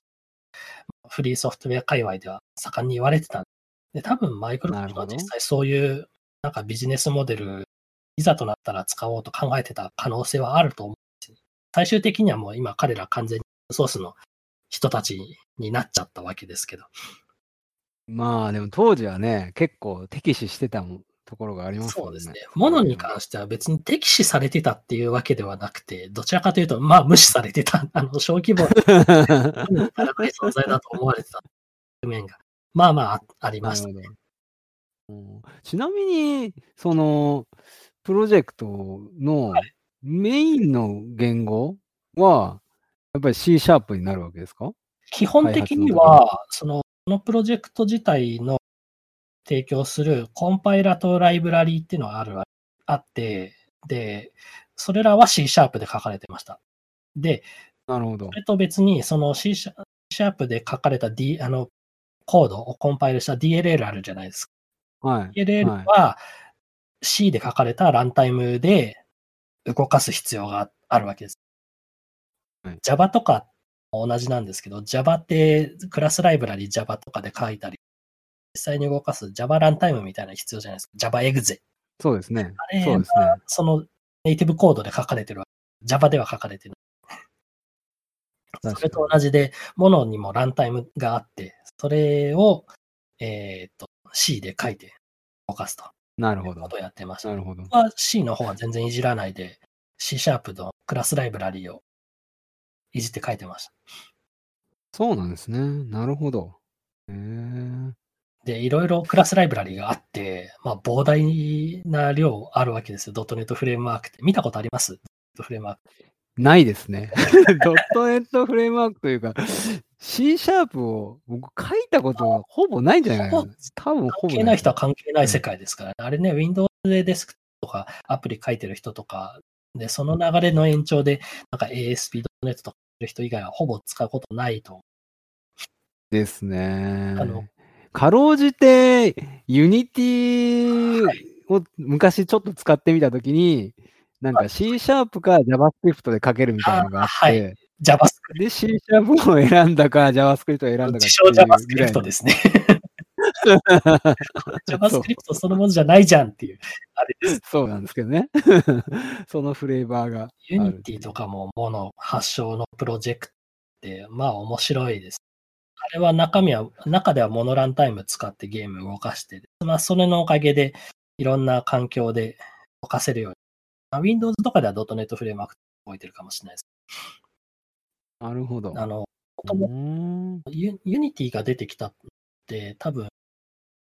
とフリーソフトウェア界隈では盛んに言われてたんで、多分マイクロソフトは実際そういうなんかビジネスモデル、いざとなったら使おうと考えてた可能性はあると思うんです。最終的にはもう今彼ら完全にソースの人たちになっちゃったわけですけど。まあでも当時はね、結構敵視してたもところがありますそうですね。ものに関しては別に敵視されてたっていうわけではなくて、どちらかというと、まあ無視されてた、あの、小規模な高 い存在だと思われてた面が、まあまあありましたね。ちなみに、その、プロジェクトのメインの言語は、やっぱり C シャープになるわけですか？基本的には、その、このプロジェクト自体の提供するコンパイラとライブラリーっていうのがあるあって、で、それらは C シャープで書かれてました。で、なるほど。それと別に、その C シャープで書かれた D、あの、コードをコンパイルした DLL あるじゃないですか。はい。DLL は C で書かれたランタイムで動かす必要があるわけです。はい、Java とか同じなんですけど、Java ってクラスライブラリ Java とかで書いたり、実際に動かす Java ランタイムみたいな必要じゃないですか。Java exe。そうですね。あれそうですね。そのネイティブコードで書かれてるわけ。Java では書かれてる。それと同じで、ものにもランタイムがあって、それを、えっ、と、C で書いて動かすと。なるほど。ことをやってました。なるほど。は C の方は全然いじらないで、C シャープのクラスライブラリーをいじって書いてました。そうなんですね。なるほど。へで、いろいろクラスライブラリーがあって、まあ、膨大な量あるわけですよ。ドットネットフレームワークって。見たことあります？ドットフレームワーク。ないですね。ドットネットフレームワークというか、C シャープを僕書いたことはほぼないんじゃないかな。多分ほぼ関係ない人は関係ない世界ですからね。あれね、Windows でデスクとかアプリ書いてる人とか、で、その流れの延長で、なんか ASP.NET とかやる人以外はほぼ使うことないと。ですね。あの、かろうじて、 Unity を昔ちょっと使ってみたときに、なんか C シャープか JavaScript で書けるみたいなのがあって、はい、JavaScript。で、C シャープを選んだか JavaScript を選んだか自称 JavaScript ですね。JavaScript そのものじゃないじゃんっていう、あれです。そうなんですけどね。そのフレーバーが。 Unity とかも Mono 発祥のプロジェクトで、まあ面白いです。あれは中身は、中では Mono ランタイム使ってゲーム動かして、まあそれのおかげでいろんな環境で動かせるように。まあ、Windows とかでは .NET フレームワーク動いてるかもしれないです。なるほど。あの、もともと Unity が出てきたって多分、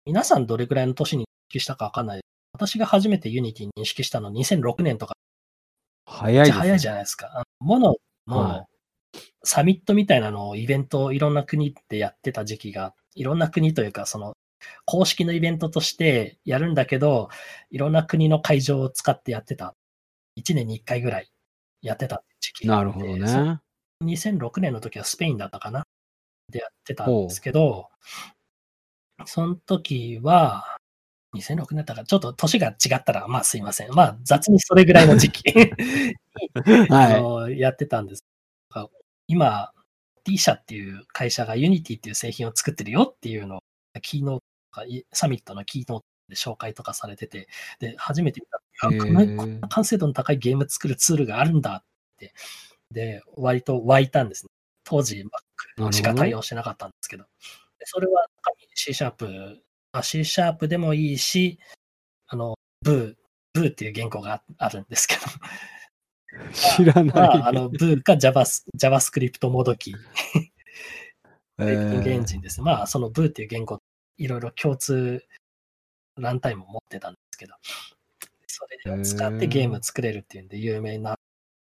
皆さんどれくらいの年に認識したかわかんない。私が初めて Unity 認識したの2006年とか。早いね、早いじゃないですか。 Mono のサミットみたいなのをイベントをいろんな国でやってた時期が、いろんな国というか、その公式のイベントとしてやるんだけど、いろんな国の会場を使ってやってた。1年に1回ぐらいやってた時期なるほどね。2006年の時はスペインだったかなでやってたんですけど、その時は、2006年だったから、ちょっと年が違ったら、まあすいません。まあ雑にそれぐらいの時期 はい、やってたんです。今、T 社っていう会社が Unity っていう製品を作ってるよっていうのを、キーノートサミットのキーノートで紹介とかされてて、で、初めて見た、こんな完成度の高いゲーム作るツールがあるんだって、で、割と湧いたんですね。当時 Mac しか対応してなかったんですけど。それは C シャープ、C シャープでもいいし、あの、ブー、ブーっていう言語があるんですけど。知らない。まあ、あの、ブーか Java JavaScript もどき。えー、エンジンです。まあ、そのブーっていう言語、いろいろ共通ランタイムを持ってたんですけど、それを使ってゲーム作れるっていうんで有名な、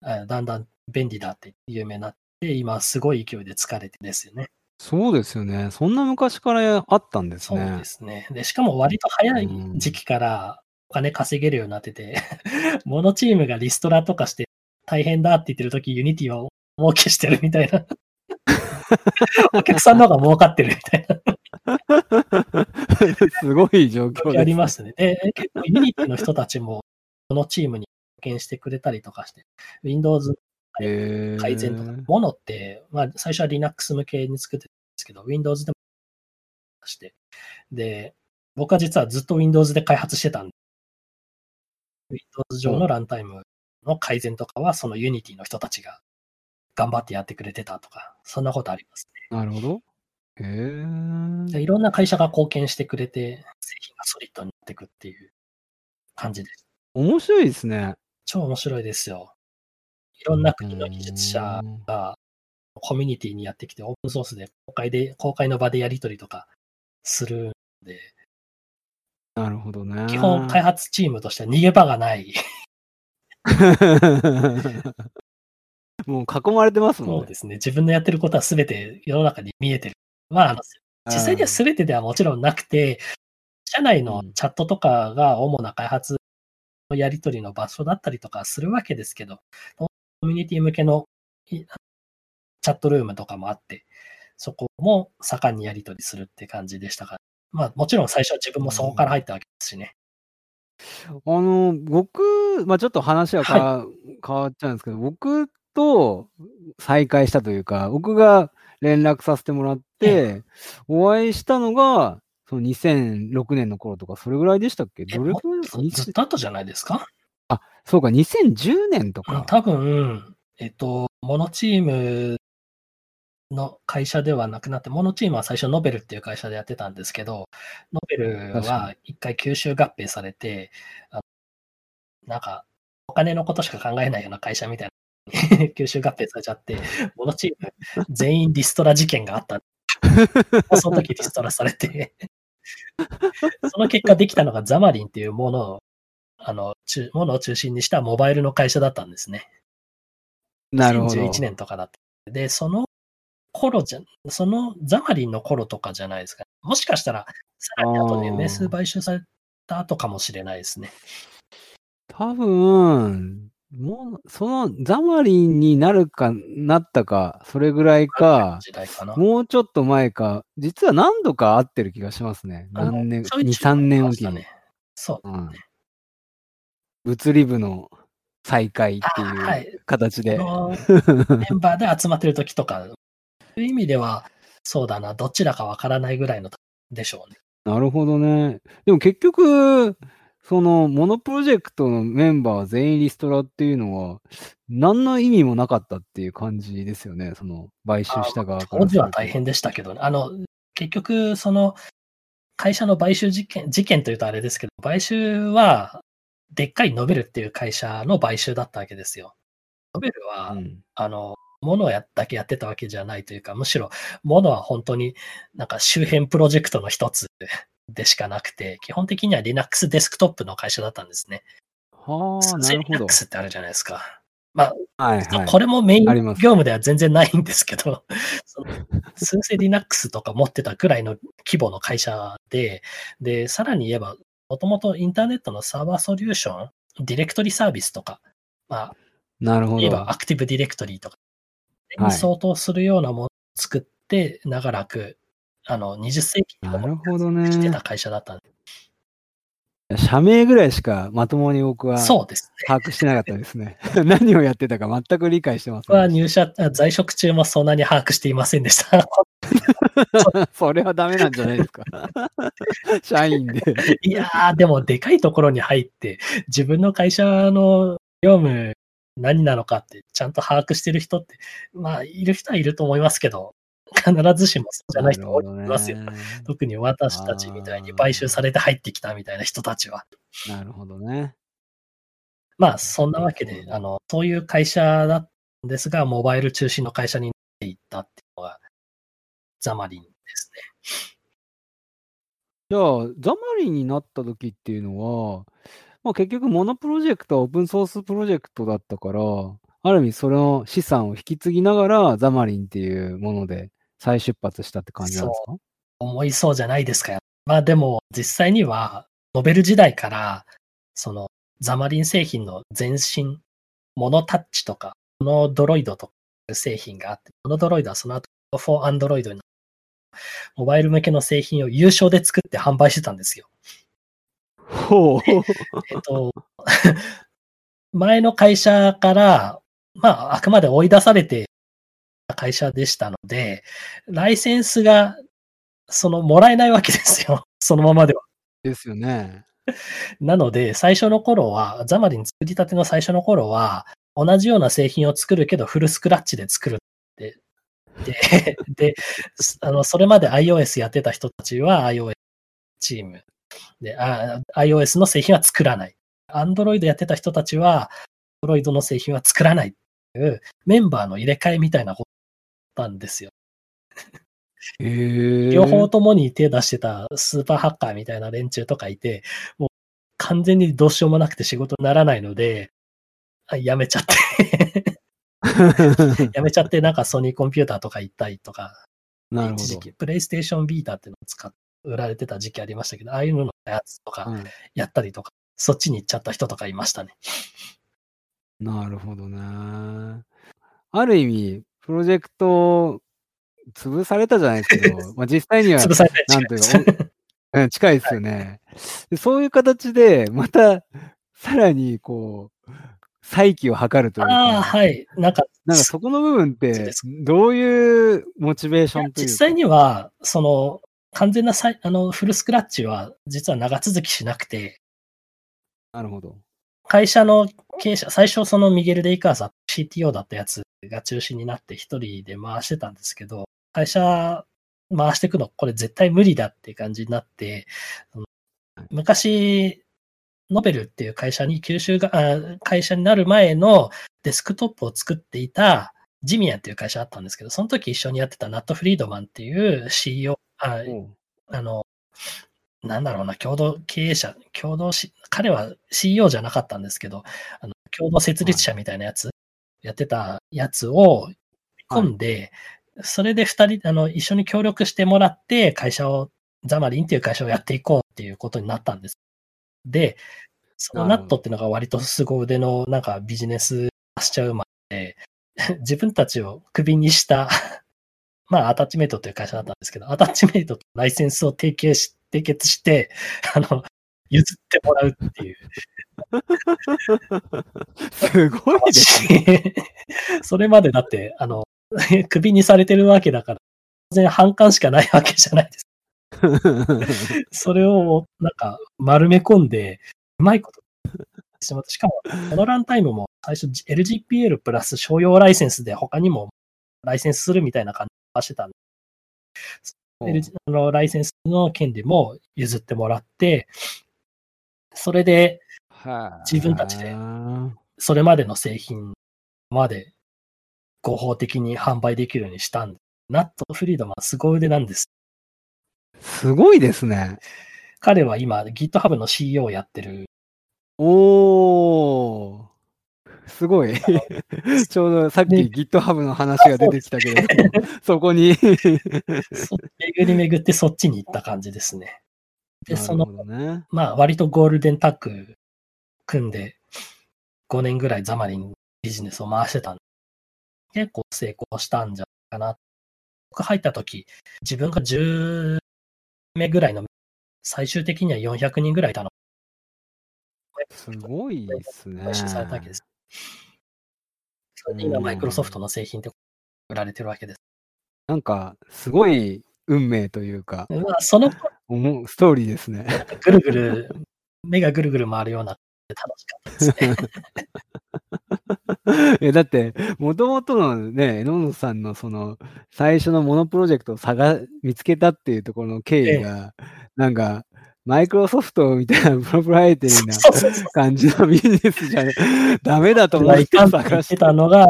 だんだん便利だって有名になって、今すごい勢いで使われてですよね。そうですよね。そんな昔からあったんですね。そうですね。で、しかも割と早い時期からお金稼げるようになってて、Mono チームがリストラとかして大変だって言ってるとき、 Unity は儲けしてるみたいな。お客さんの方が儲かってるみたいな。すごい状況です、ありますね。で、結構 Unity の人たちも、このチームに貢献してくれたりとかして、Windows 改善とか、 Mono って、まあ、最初は Linux 向けに作ってたんですけど、Windows でもして、で、僕は実はずっと Windows で開発してたんで、Windows 上のランタイムの改善とかは、その Unity の人たちが頑張ってやってくれてたとか、そんなことありますね。なるほど。へえ。いろんな会社が貢献してくれて、製品がソリッドになっていくっていう感じです。面白いですね。超面白いですよ。いろんな国の技術者がコミュニティにやってきて、オープンソースで公開で、公開の場でやり取りとかするんで、なるほどね。基本開発チームとしては逃げ場がない。もう囲まれてますもんね。そうですね。自分のやってることは全て世の中に見えてる。まあ、実際には全てではもちろんなくて、社内のチャットとかが主な開発のやり取りの場所だったりとかするわけですけど、コミュニティ向けのいチャットルームとかもあって、そこも盛んにやり取りするって感じでしたから。まあもちろん最初は自分もそこから入ったわけですしね。あの、僕、まあちょっと話はか、変わっちゃうんですけど、僕と再会したというか、僕が連絡させてもらって、お会いしたのが、その2006年の頃とか、それぐらいでしたっけ？えどれくらいずずっと後じゃないですか？そうか、2010年とか。うん多分、えっと、モノチームの会社ではなくなって、モノチームは最初ノベルっていう会社でやってたんですけど、ノベルは一回吸収合併されて、あのなんか、お金のことしか考えないような会社みたいな、吸収合併されちゃって、モノチーム全員リストラ事件があった。その時リストラされて、その結果できたのがザマリンっていうものを、あの、中ものを中心にしたモバイルの会社だったんですね。なるほど。2011年とかだった。で、その頃じゃ、そのザマリンの頃とかじゃないですか。もしかしたら、さらに後で MS 買収された後かもしれないですね。多分、もう、そのザマリンになるか、なったか、それぐらいか、かな。もうちょっと前か、実は何度か会ってる気がしますね。何年、ちょい2、ちょい3年おきに。ありましたね。そう。うん。物理部の再会っていいう形で。この メンバーで集まってる時とか、そういう意味では、そうだな、どちらかわからないぐらいのでしょうね。なるほどね。でも結局、その、モノプロジェクトのメンバー全員リストラっていうのは、何の意味もなかったっていう感じですよね。その、買収した側から当時は大変でしたけどね。あの、結局、その、会社の買収事件、事件というとあれですけど、買収は、でっかいノベルっていう会社の買収だったわけですよ。ノベルは、うんあの、ものをやだけやってたわけじゃないというか、むしろ、ものは本当になんか周辺プロジェクトの一つでしかなくて、基本的には Linux デスクトップの会社だったんですね。はあ、なるほど。Linux ってあるじゃないですか。まあ、はいはい。これもメイン業務では全然ないんですけど、そのスーセ Linux とか持ってたくらいの規模の会社で、で、さらに言えば、もともとインターネットのサーバーソリューション、ディレクトリサービスとか、まあ、なるほど。言えばアクティブディレクトリとか、はいに相当するようなものを作って、長らく、あの、20世紀になるほどねしてた会社だったんで、社名ぐらいしかまともに僕はそうですね。把握してなかったですね。何をやってたか全く理解してませ僕はん。入社、あ在職中もそんなに把握していませんでした。それはダメなんじゃないですか。社員で。いやー、でもでかいところに入って、自分の会社の業務何なのかってちゃんと把握してる人って、まあ、いる人はいると思いますけど、必ずしもそうじゃない人多いと思いますよ。特に私たちみたいに買収されて入ってきたみたいな人たちは。なるほどね。まあ、そんなわけで、あの、そういう会社だったんですが、モバイル中心の会社になっていったっていうのが、ザマリンですね。じゃあ、ザマリンになった時っていうのは、まあ、結局、モノプロジェクトはオープンソースプロジェクトだったから、ある意味その資産を引き継ぎながら、ザマリンっていうもので再出発したって感じなんですか？思いそうじゃないですか。まあでも、実際には、ノベル時代から、その、ザマリン製品の前身、モノタッチとか、モノドロイドとか製品があって、モノドロイドはその後、フォーアンドロイドに、モバイル向けの製品を有償で作って販売してたんですよ。ほう。えっと、前の会社から、まあ、あくまで追い出されてた会社でしたので、ライセンスが、その、もらえないわけですよ。そのままでは。ですよね。なので、最初の頃は、ザマリン作りたての最初の頃は、同じような製品を作るけど、フルスクラッチで作るって。で、で、すあの、それまで iOS やってた人たちは iOS チーム。で、あ iOS の製品は作らない。アンドロイドやってた人たちは、アンドロイドの製品は作らないっていうメンバーの入れ替えみたいなことなんですよ。へー 両方ともに手出してたスーパーハッカーみたいな連中とかいて、もう完全にどうしようもなくて仕事にならないので、あやめちゃって、やめちゃってなんかソニーコンピューターとか行ったりとか、なるほど。一時期、プレイステーションビータってのを使って売られてた時期ありましたけど、ああいうののやつとかはいやったりとか、そっちに行っちゃった人とかいましたね。なるほどね。ある意味、プロジェクト潰されたじゃないですけど、まあ実際には潰なんていうか うん近いですよね、で。そういう形で、また、さらに、こう、再起を図るというああ、か、はい。なんか、なんかそこの部分ってどういうモチベーションというか？実際には、その、完全なさいあのフルスクラッチは実は長続きしなくて、なるほど。会社の経営者、最初そのミゲル・デイカーザ CTO だったやつが中心になって一人で回してたんですけど、会社回していくのこれ絶対無理だっていう感じになって、昔、ノベルっていう会社に吸収が、あ会社になる前のデスクトップを作っていたジミアンっていう会社あったんですけど、その時一緒にやってたナット・フリードマンっていう CEO、あおうあの、なんだろうな、共同経営者、共同し、彼は CEO じゃなかったんですけど、あの共同設立者みたいなやつ、やってたやつを込んで、それで二人、あの、一緒に協力してもらって、会社を、ザマリンっていう会社をやっていこうっていうことになったんです。で、そのナットっていうのが割と凄腕のなんかビジネスしちゃうまで、自分たちをクビにした、まあ、アタッチメイトという会社だったんですけど、アタッチメイトとライセンスを提携し、締結して、あの、譲ってもらうっていう。すごいですね。それまでだって、あの、クビにされてるわけだから、当然反感しかないわけじゃないです。それを、なんか、丸め込んで、うまいことししかも、このランタイムも最初 LGPL プラス商用ライセンスで他にもライセンスするみたいな感してたんで、LG あのライセンスの権利も譲ってもらって、それで自分たちではそれまでの製品まで合法的に販売できるようにしたんで、ナット・フリードマン凄腕なんです。あすごいですね。彼は今 GitHub の CEO をやってる。おー。すごい。ちょうどさっき GitHub の話が出てきたけれども、そこに。そ巡り巡ってそっちに行った感じですね。で、その。まあ割とゴールデンタッグ組んで5年ぐらいザマリンビジネスを回してたんで、結構成功したんじゃないかな。僕入った時、自分が10名ぐらいの、最終的には400人ぐらいいたの。すごいですね。買収されたわけです。それで今、うんマイクロソフトの製品って売られてるわけです。なんか、すごい運命というか、まあ、そのストーリーですね。ぐるぐる、目がぐるぐる回るような楽しかったですね。えだって、もともとのね、榎本さんのその、最初のモノプロジェクトを探、見つけたっていうところの経緯が、なんか、マイクロソフトみたいなプロプライテリーな。感じのビジネスじゃね、ダメだと思って探してってたのが、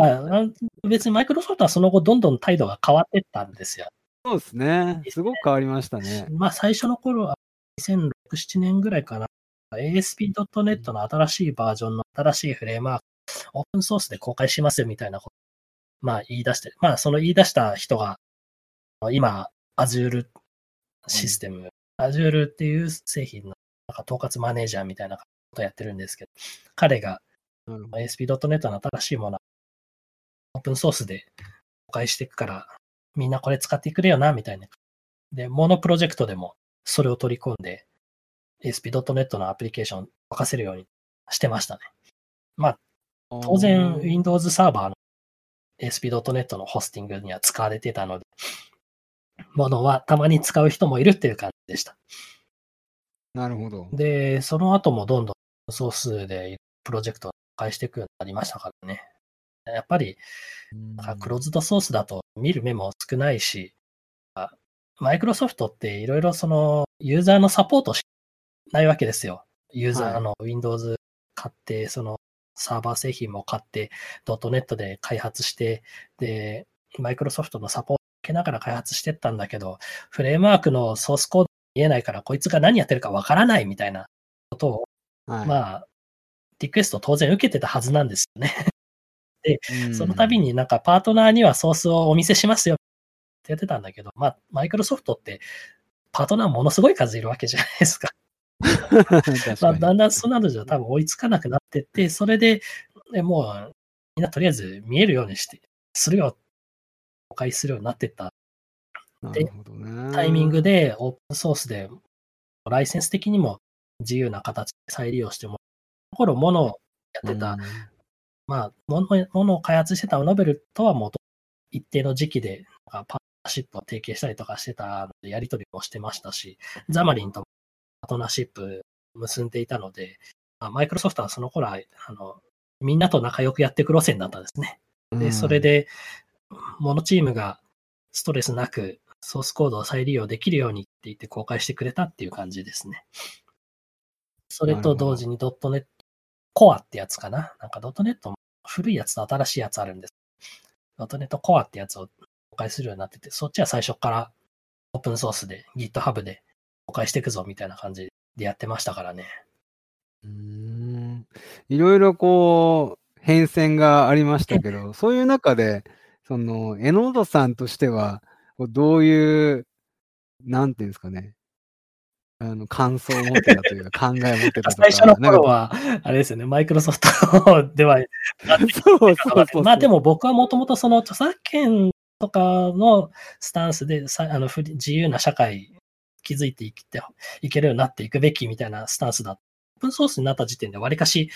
別にマイクロソフトはその後どんどん態度が変わってったんですよ。そうですね。すごく変わりましたね。まあ最初の頃は2006、7年ぐらいかな。ASP.NET の新しいバージョンの新しいフレームワーク、オープンソースで公開しますよみたいなこと、まあ言い出して、まあその言い出した人が、今、Azure システム、Azure っていう製品のなんか統括マネージャーみたいなことをやってるんですけど、彼が ASP.NET の新しいもの、オープンソースで公開していくから、みんなこれ使ってくれよな、みたいな。で、モノプロジェクトでもそれを取り込んで、ASP.NET のアプリケーションを任せるようにしてましたね。まあ、当然、Windows サーバーの ASP.NET のホスティングには使われてたので、ものはたまに使う人もいるっていう感じでした。なるほど。で、その後もどんどんソースでプロジェクトを返していくようになりましたからね。やっぱり、クローズドソースだと見る目も少ないし、マイクロソフトっていろいろそのユーザーのサポートしないわけですよ。ユーザー、はいあの Windows 買って、そのサーバー製品も買って、ドットネットで開発して、で、マイクロソフトのサポートを受けながら開発してったんだけど、フレームワークのソースコード見えないから、こいつが何やってるかわからないみたいなことを、はい。まあ、リクエスト当然受けてたはずなんですよね。うんその度になんかパートナーにはソースをお見せしますよってやってたんだけど、まあ、マイクロソフトってパートナーものすごい数いるわけじゃないですか。確まあ。だんだんそんなのじゃ多分追いつかなくなってって、それで、えもう、みんなとりあえず見えるようにして、するよ、公開するようになってったなるほどね。タイミングでオープンソースで、ライセンス的にも自由な形で再利用しても、ところものをやってた、うんまあ、ものを開発してたノベルとはもう一定の時期でパートナーシップを提携したりとかしてたので、やり取りもしてましたし、ザマリンともパートナーシップ結んでいたので、まあマイクロソフトはその頃は、あの、みんなと仲良くやっていく路線だったんですね。で、それ、で、モノチームがストレスなくソースコードを再利用できるようにって言って公開してくれたっていう感じですね。それと同時にドットネットコアってやつかな？なんかドットネットも古いやつと新しいやつあるんです。ドットネットコアってやつを公開するようになってて、そっちは最初からオープンソースで GitHub で公開していくぞみたいな感じでやってましたからね。うーんいろいろこう、変遷がありましたけど、そういう中で、その、榎本さんとしては、こうどういう、なんていうんですかね、あの、感想を持ってたというか、考えを持ってたとか。最初の頃は、あれですよね、マイクロソフトでは、そうそうそう。まあでも僕はもともとその著作権とかのスタンスでさあの自由な社会築いていっていけるようになっていくべきみたいなスタンスだ。オープンソースになった時点でわりかし、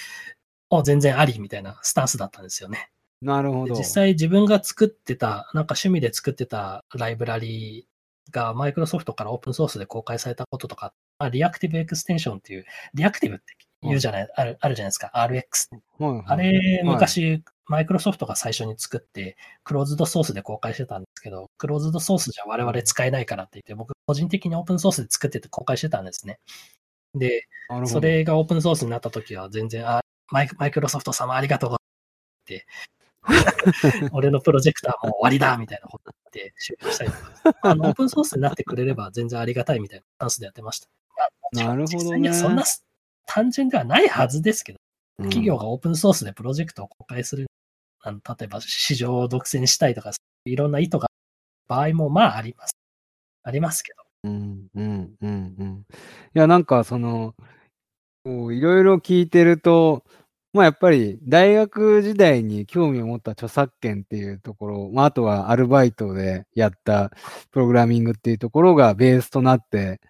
お全然ありみたいなスタンスだったんですよね。なるほど。で実際自分が作ってた、なんか趣味で作ってたライブラリーがマイクロソフトからオープンソースで公開されたこととか、まあ、 Reactive Extension っていう、リアクティブって言うじゃない、あるあるじゃないですか、RX はいはい。あれ、昔、マイクロソフトが最初に作って、クローズドソースで公開してたんですけど、クローズドソースじゃ我々使えないからって言って、僕個人的にオープンソースで作ってて公開してたんですね。で、それがオープンソースになった時は全然、あマイクマイクロソフト様ありがとうございますって、俺のプロジェクターもう終わりだみたいなこと言って終了したりとか、あの オープンソースになってくれれば全然ありがたいみたいなスタンスでやってました。まあなるほどねそんな単純ではないはずですけど、うん企業がオープンソースでプロジェクトを公開する、あの例えば市場を独占したいとか、いろんな意図が場合もまああります。ありますけど。うんうんうんうん。いや、なんかその、いろいろ聞いてると、まあやっぱり大学時代に興味を持った著作権っていうところ、まああとはアルバイトでやったプログラミングっていうところがベースとなって、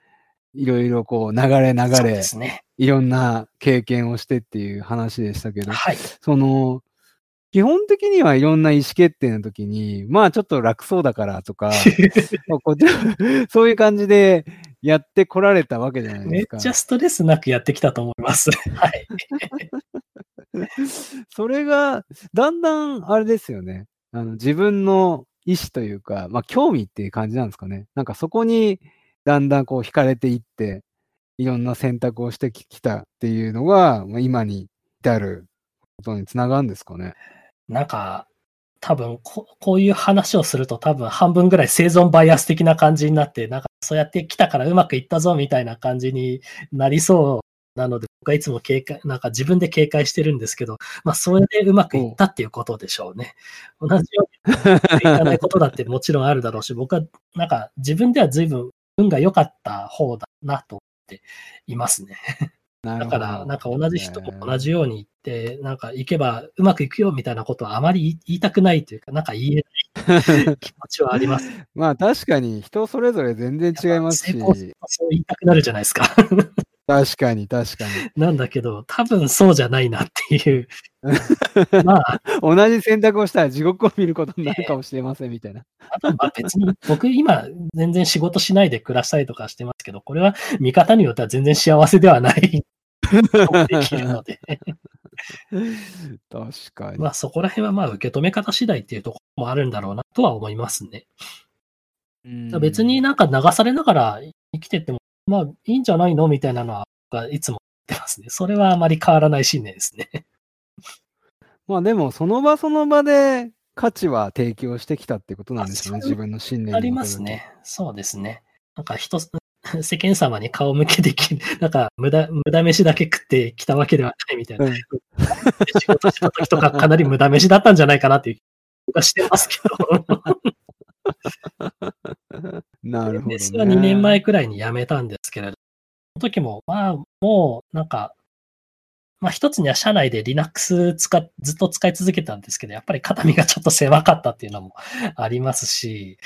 いろいろこう流れ流れ、すね。いろんな経験をしてっていう話でしたけど、はい。その、基本的にはいろんな意思決定の時に、まあちょっと楽そうだからとか、そういう感じでやってこられたわけじゃないめっですか。ちゃストレスなくやってきたと思います。はい。それが、だんだんあれですよね。あの自分の意思というか、まあ興味っていう感じなんですかね。なんかそこにだんだんこう惹かれていって、いろんな選択をしてきたっていうのが、まあ、今に至ることにつながるんですかね。なんか、多分こ、こういう話をすると多分半分ぐらい生存バイアス的な感じになって、なんかそうやってきたからうまくいったぞみたいな感じになりそうなので、僕はいつも警戒、なんか自分で警戒してるんですけど、まあそれでうまくいったっていうことでしょうね。同じようにうまくいかないことだってもちろんあるだろうし、僕はなんか自分では随分運が良かった方だなと思っていますね。だから、なんか同じ人も同じように言って、なんか行けばうまくいくよみたいなことはあまり言いたくないというか、なんか言えない気持ちはあります。まあ確かに人それぞれ全然違いますし成、功するとそう言いたくなるじゃないですか。確かに確かに。なんだけど、多分そうじゃないなっていう。まあ、同じ選択をしたら地獄を見ることになるかもしれませんみたいな。あとはまあ別に僕今全然仕事しないで暮らしたりとかしてますけど、これは見方によっては全然幸せではないできるので、確かに。まあそこら辺はまあ受け止め方次第っていうところもあるんだろうなとは思いますね。うん別になんか流されながら生きてっても、まあいいんじゃないのみたいなのは、いつも言っってますね。それはあまり変わらない信念ですね。まあでも、その場その場で価値は提供してきたってことなんですよね、自分の信念にありま。すね。そうですね。なんか人、世間様に顔向けできる、なんか無駄、無駄飯だけ食ってきたわけではないみたいな。うん仕事した時とかかなり無駄飯だったんじゃないかなっていう気がしてますけど。なるほど、ね。は2年前くらいに辞めたんですけれど、その時も、まあ、もう、なんか、まあ一つには社内で Linux 使っ、ずっと使い続けたんですけど、やっぱり肩身がちょっと狭かったっていうのもありますし、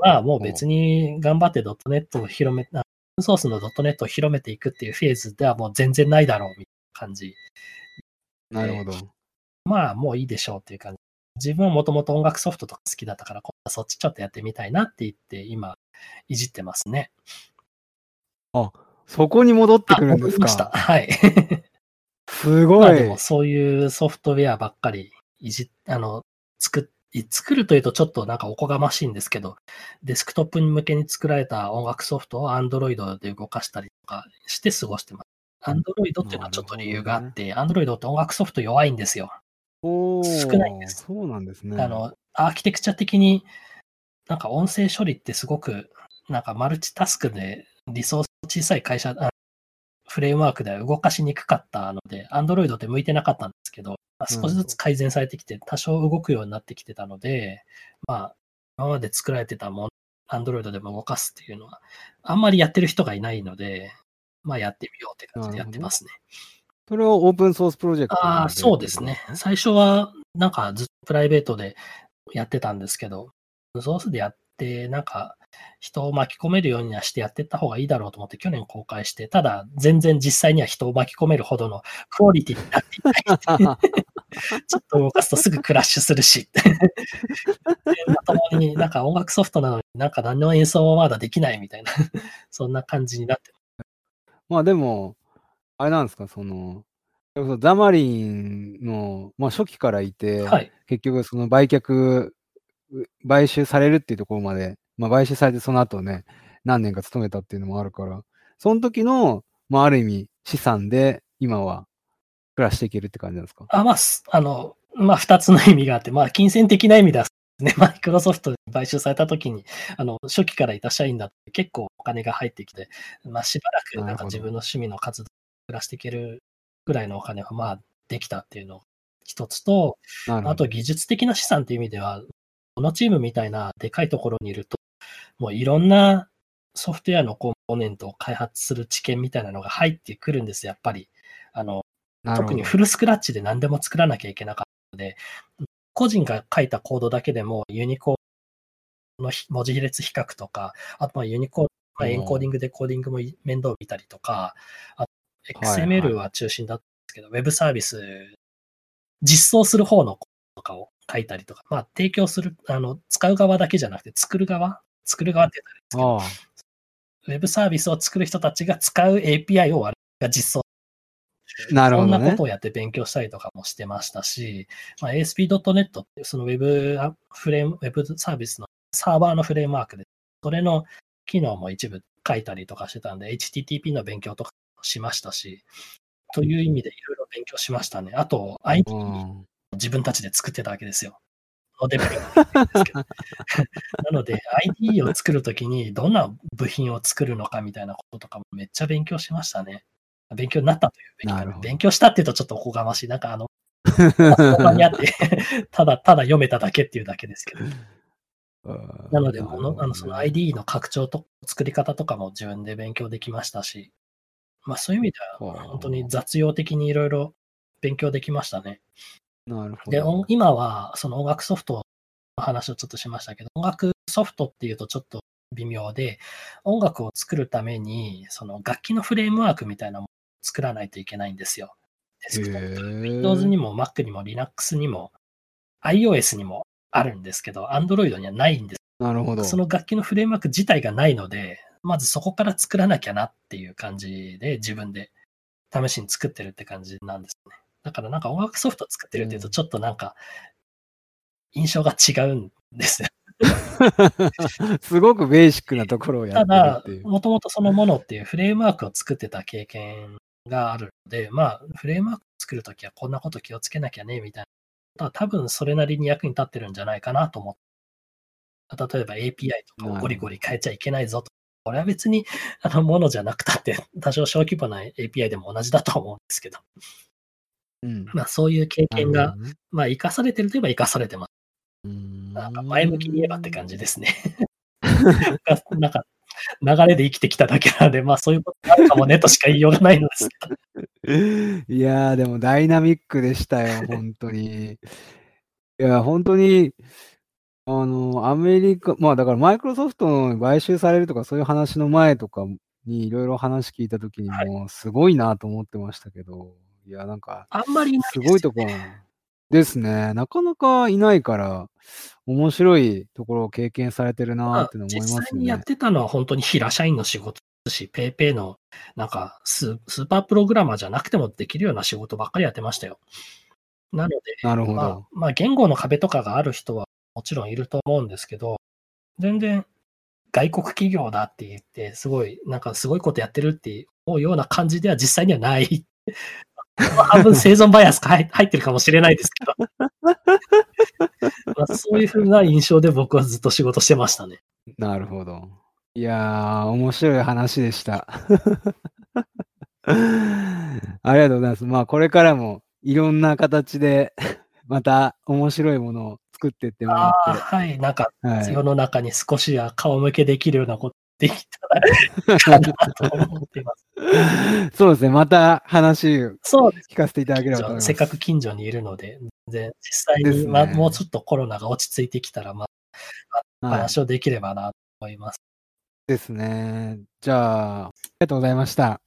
まあもう別に頑張って .NET を広め、あオープンソースの .NET を広めていくっていうフェーズではもう全然ないだろうみたいな感じ。なるほど。まあもういいでしょうっていう感じ。自分はもともと音楽ソフトとか好きだったから、今度はそっちちょっとやってみたいなって言って、今、いじってますね。そこに戻ってあ、くるんです戻りました。か。はい。すごい。まあでもそういうソフトウェアばっかりいじ、あの、作っ、作るというとちょっとなんかおこがましいんですけど、デスクトップに向けに作られた音楽ソフトを Android で動かしたりとかして過ごしてます。Android っていうのはちょっと理由があって、Android って音楽ソフト弱いんですよ。少ないんですそうなんですね。あの、アーキテクチャ的に、なんか音声処理ってすごく、なんかマルチタスクでリソース小さい会社、あフレームワークでは動かしにくかったので、Android って向いてなかったんですけど、まあ少しずつ改善されてきて、多少動くようになってきてたので、まあ、今まで作られてたもの、Android でも動かすっていうのは、あんまりやってる人がいないので、まあやってみようって感じでやってますね。それはオープンソースプロジェクトああ、そうですね。最初は、なんかずっとプライベートでやってたんですけど、ソースでやって、なんか人を巻き込めるようにはしてやっていった方がいいだろうと思って去年公開して、ただ全然実際には人を巻き込めるほどのクオリティになっていない。ちょっと動かすとすぐクラッシュするし。でまともになんか音楽ソフトなのになんか何の演奏もまだできないみたいな、そんな感じになってまあでも、あれなんですか、その、ザマリンの、まあ、初期からいて、はい。結局その売却、う買収されるっていうところまで、まあ、買収されてその後ね、何年か勤めたっていうのもあるから、その時の、まあ、ある意味資産で今は暮らしていけるって感じなんですか？あ、まあ、すあの、まあ、二つの意味があって、まあ、金銭的な意味ではね、マイクロソフトに買収されたときに、あの、初期からいた社員だって結構お金が入ってきて、まあ、しばらくなんか自分の趣味の活動暮らしていけるぐらいのお金は、まあ、できたっていうの一つと。あと技術的な資産っていう意味では、このチームみたいなでかいところにいると、もういろんなソフトウェアのコンポーネントを開発する知見みたいなのが入ってくるんです、やっぱり。あの、特にフルスクラッチで何でも作らなきゃいけなかったので、個人が書いたコードだけでもユニコードのひ文字列比較とか、あとまあユニコード、まあ、エンコーディングでコーディングも面倒見たりとか、あとはいはい XML は中心だったんですけど、ウェブサービス、実装する方のコードとかを書いたりとか、まあ提供する、あの、使う側だけじゃなくて作る側作る側って言ったらあれですけど、あウェブサービスを作る人たちが使う API を我々が実装あ、なるほどねそんなこと。をやって勉強したりとかもしてましたし、まあ、ASP.NET っていうそのウェブアフレーム、ウェブサービスのサーバーのフレームワークで、それの機能も一部書いたりとかしてたんで、HTTP の勉強とかもしましたし、という意味でいろいろ勉強しましたね。あと、IT うん自分たちで作ってたわけですよ。のデベロップですけど なので、ID を作るときにどんな部品を作るのかみたいなこととかもめっちゃ勉強しましたね。勉強になったという勉強勉強したっていうとちょっとおこがましい。なんかあの、そこにあって、ただただ読めただけっていうだけですけど。なので、ものあのその ID の拡張と作り方とかも自分で勉強できましたし、まあそういう意味でははあ本当に雑用的にいろいろ勉強できましたね。なるほで、ど。音今はその音楽ソフトの話をちょっとしましたけど、音楽ソフトっていうとちょっと微妙で、音楽を作るために、その楽器のフレームワークみたいなものを作らないといけないんですよ。デスクトップへー Windows にも Mac にも Linux にも iOS にもあるんですけど、Android にはないんです。なるほど。その楽器のフレームワーク自体がないので、まずそこから作らなきゃなっていう感じで自分で試しに作ってるって感じなんですね。だからなんか音楽ソフト作ってるっていうとちょっとなんか印象が違うんですよ。すごくベーシックなところをやたってるだってい、う。もともとそのものっていうフレームワークを作ってた経験があるので、まあ、フレームワーク作るときはこんなこと気をつけなきゃね、みたいなことは多分それなりに役に立ってるんじゃないかなと思って。例えば API とかをゴリゴリ変えちゃいけないぞと。これは別に、あの、ものじゃなくたって、多少小規模な API でも同じだと思うんですけど。うん。まあ、そういう経験が、ね、まあ、生かされてるといえば生かされてます。なんか前向きに言えばって感じですね。なんか、流れで生きてきただけなんで、まあそういうことあるかもねとしか言いようがないのです。いやー、でもダイナミックでしたよ、本当に。いや、本当に、あの、アメリカ、まあだからマイクロソフトの買収されるとかそういう話の前とかにいろいろ話聞いたときにも、すごいなと思ってましたけど、はい、いや、なんか、あんまりすごいところですね。なかなかいないから、面白いところを経験されてるなって思いますね、実際にやってたのは本当に平社員の仕事ですし、ペイペイのなんかススーパープログラマーじゃなくてもできるような仕事ばっかりやってましたよ。なので、なるほど。まあ、まあ、言語の壁とかがある人はもちろんいると思うんですけど、全然外国企業だって言って、すごい、なんかすごいことやってるって思うような感じでは実際にはない。半分生存バイアスが入ってるかもしれないですけど まあ、そういうふうな印象で僕はずっと仕事してましたね。なるほど。いやー、面白い話でした。ありがとうございます。まあ、これからもいろんな形でまた面白いものを作っていってもらって。はい、なんか、はい、世の中に少しは顔向けできるようなことできたらなと思っています。そうですね、また話を聞かせていただければと思います。せっかく近所にいるので、全然実際に、ね、まあ、もうちょっとコロナが落ち着いてきたら、まあ、話をできればなと思います。ですね。じゃあ、ありがとうございました。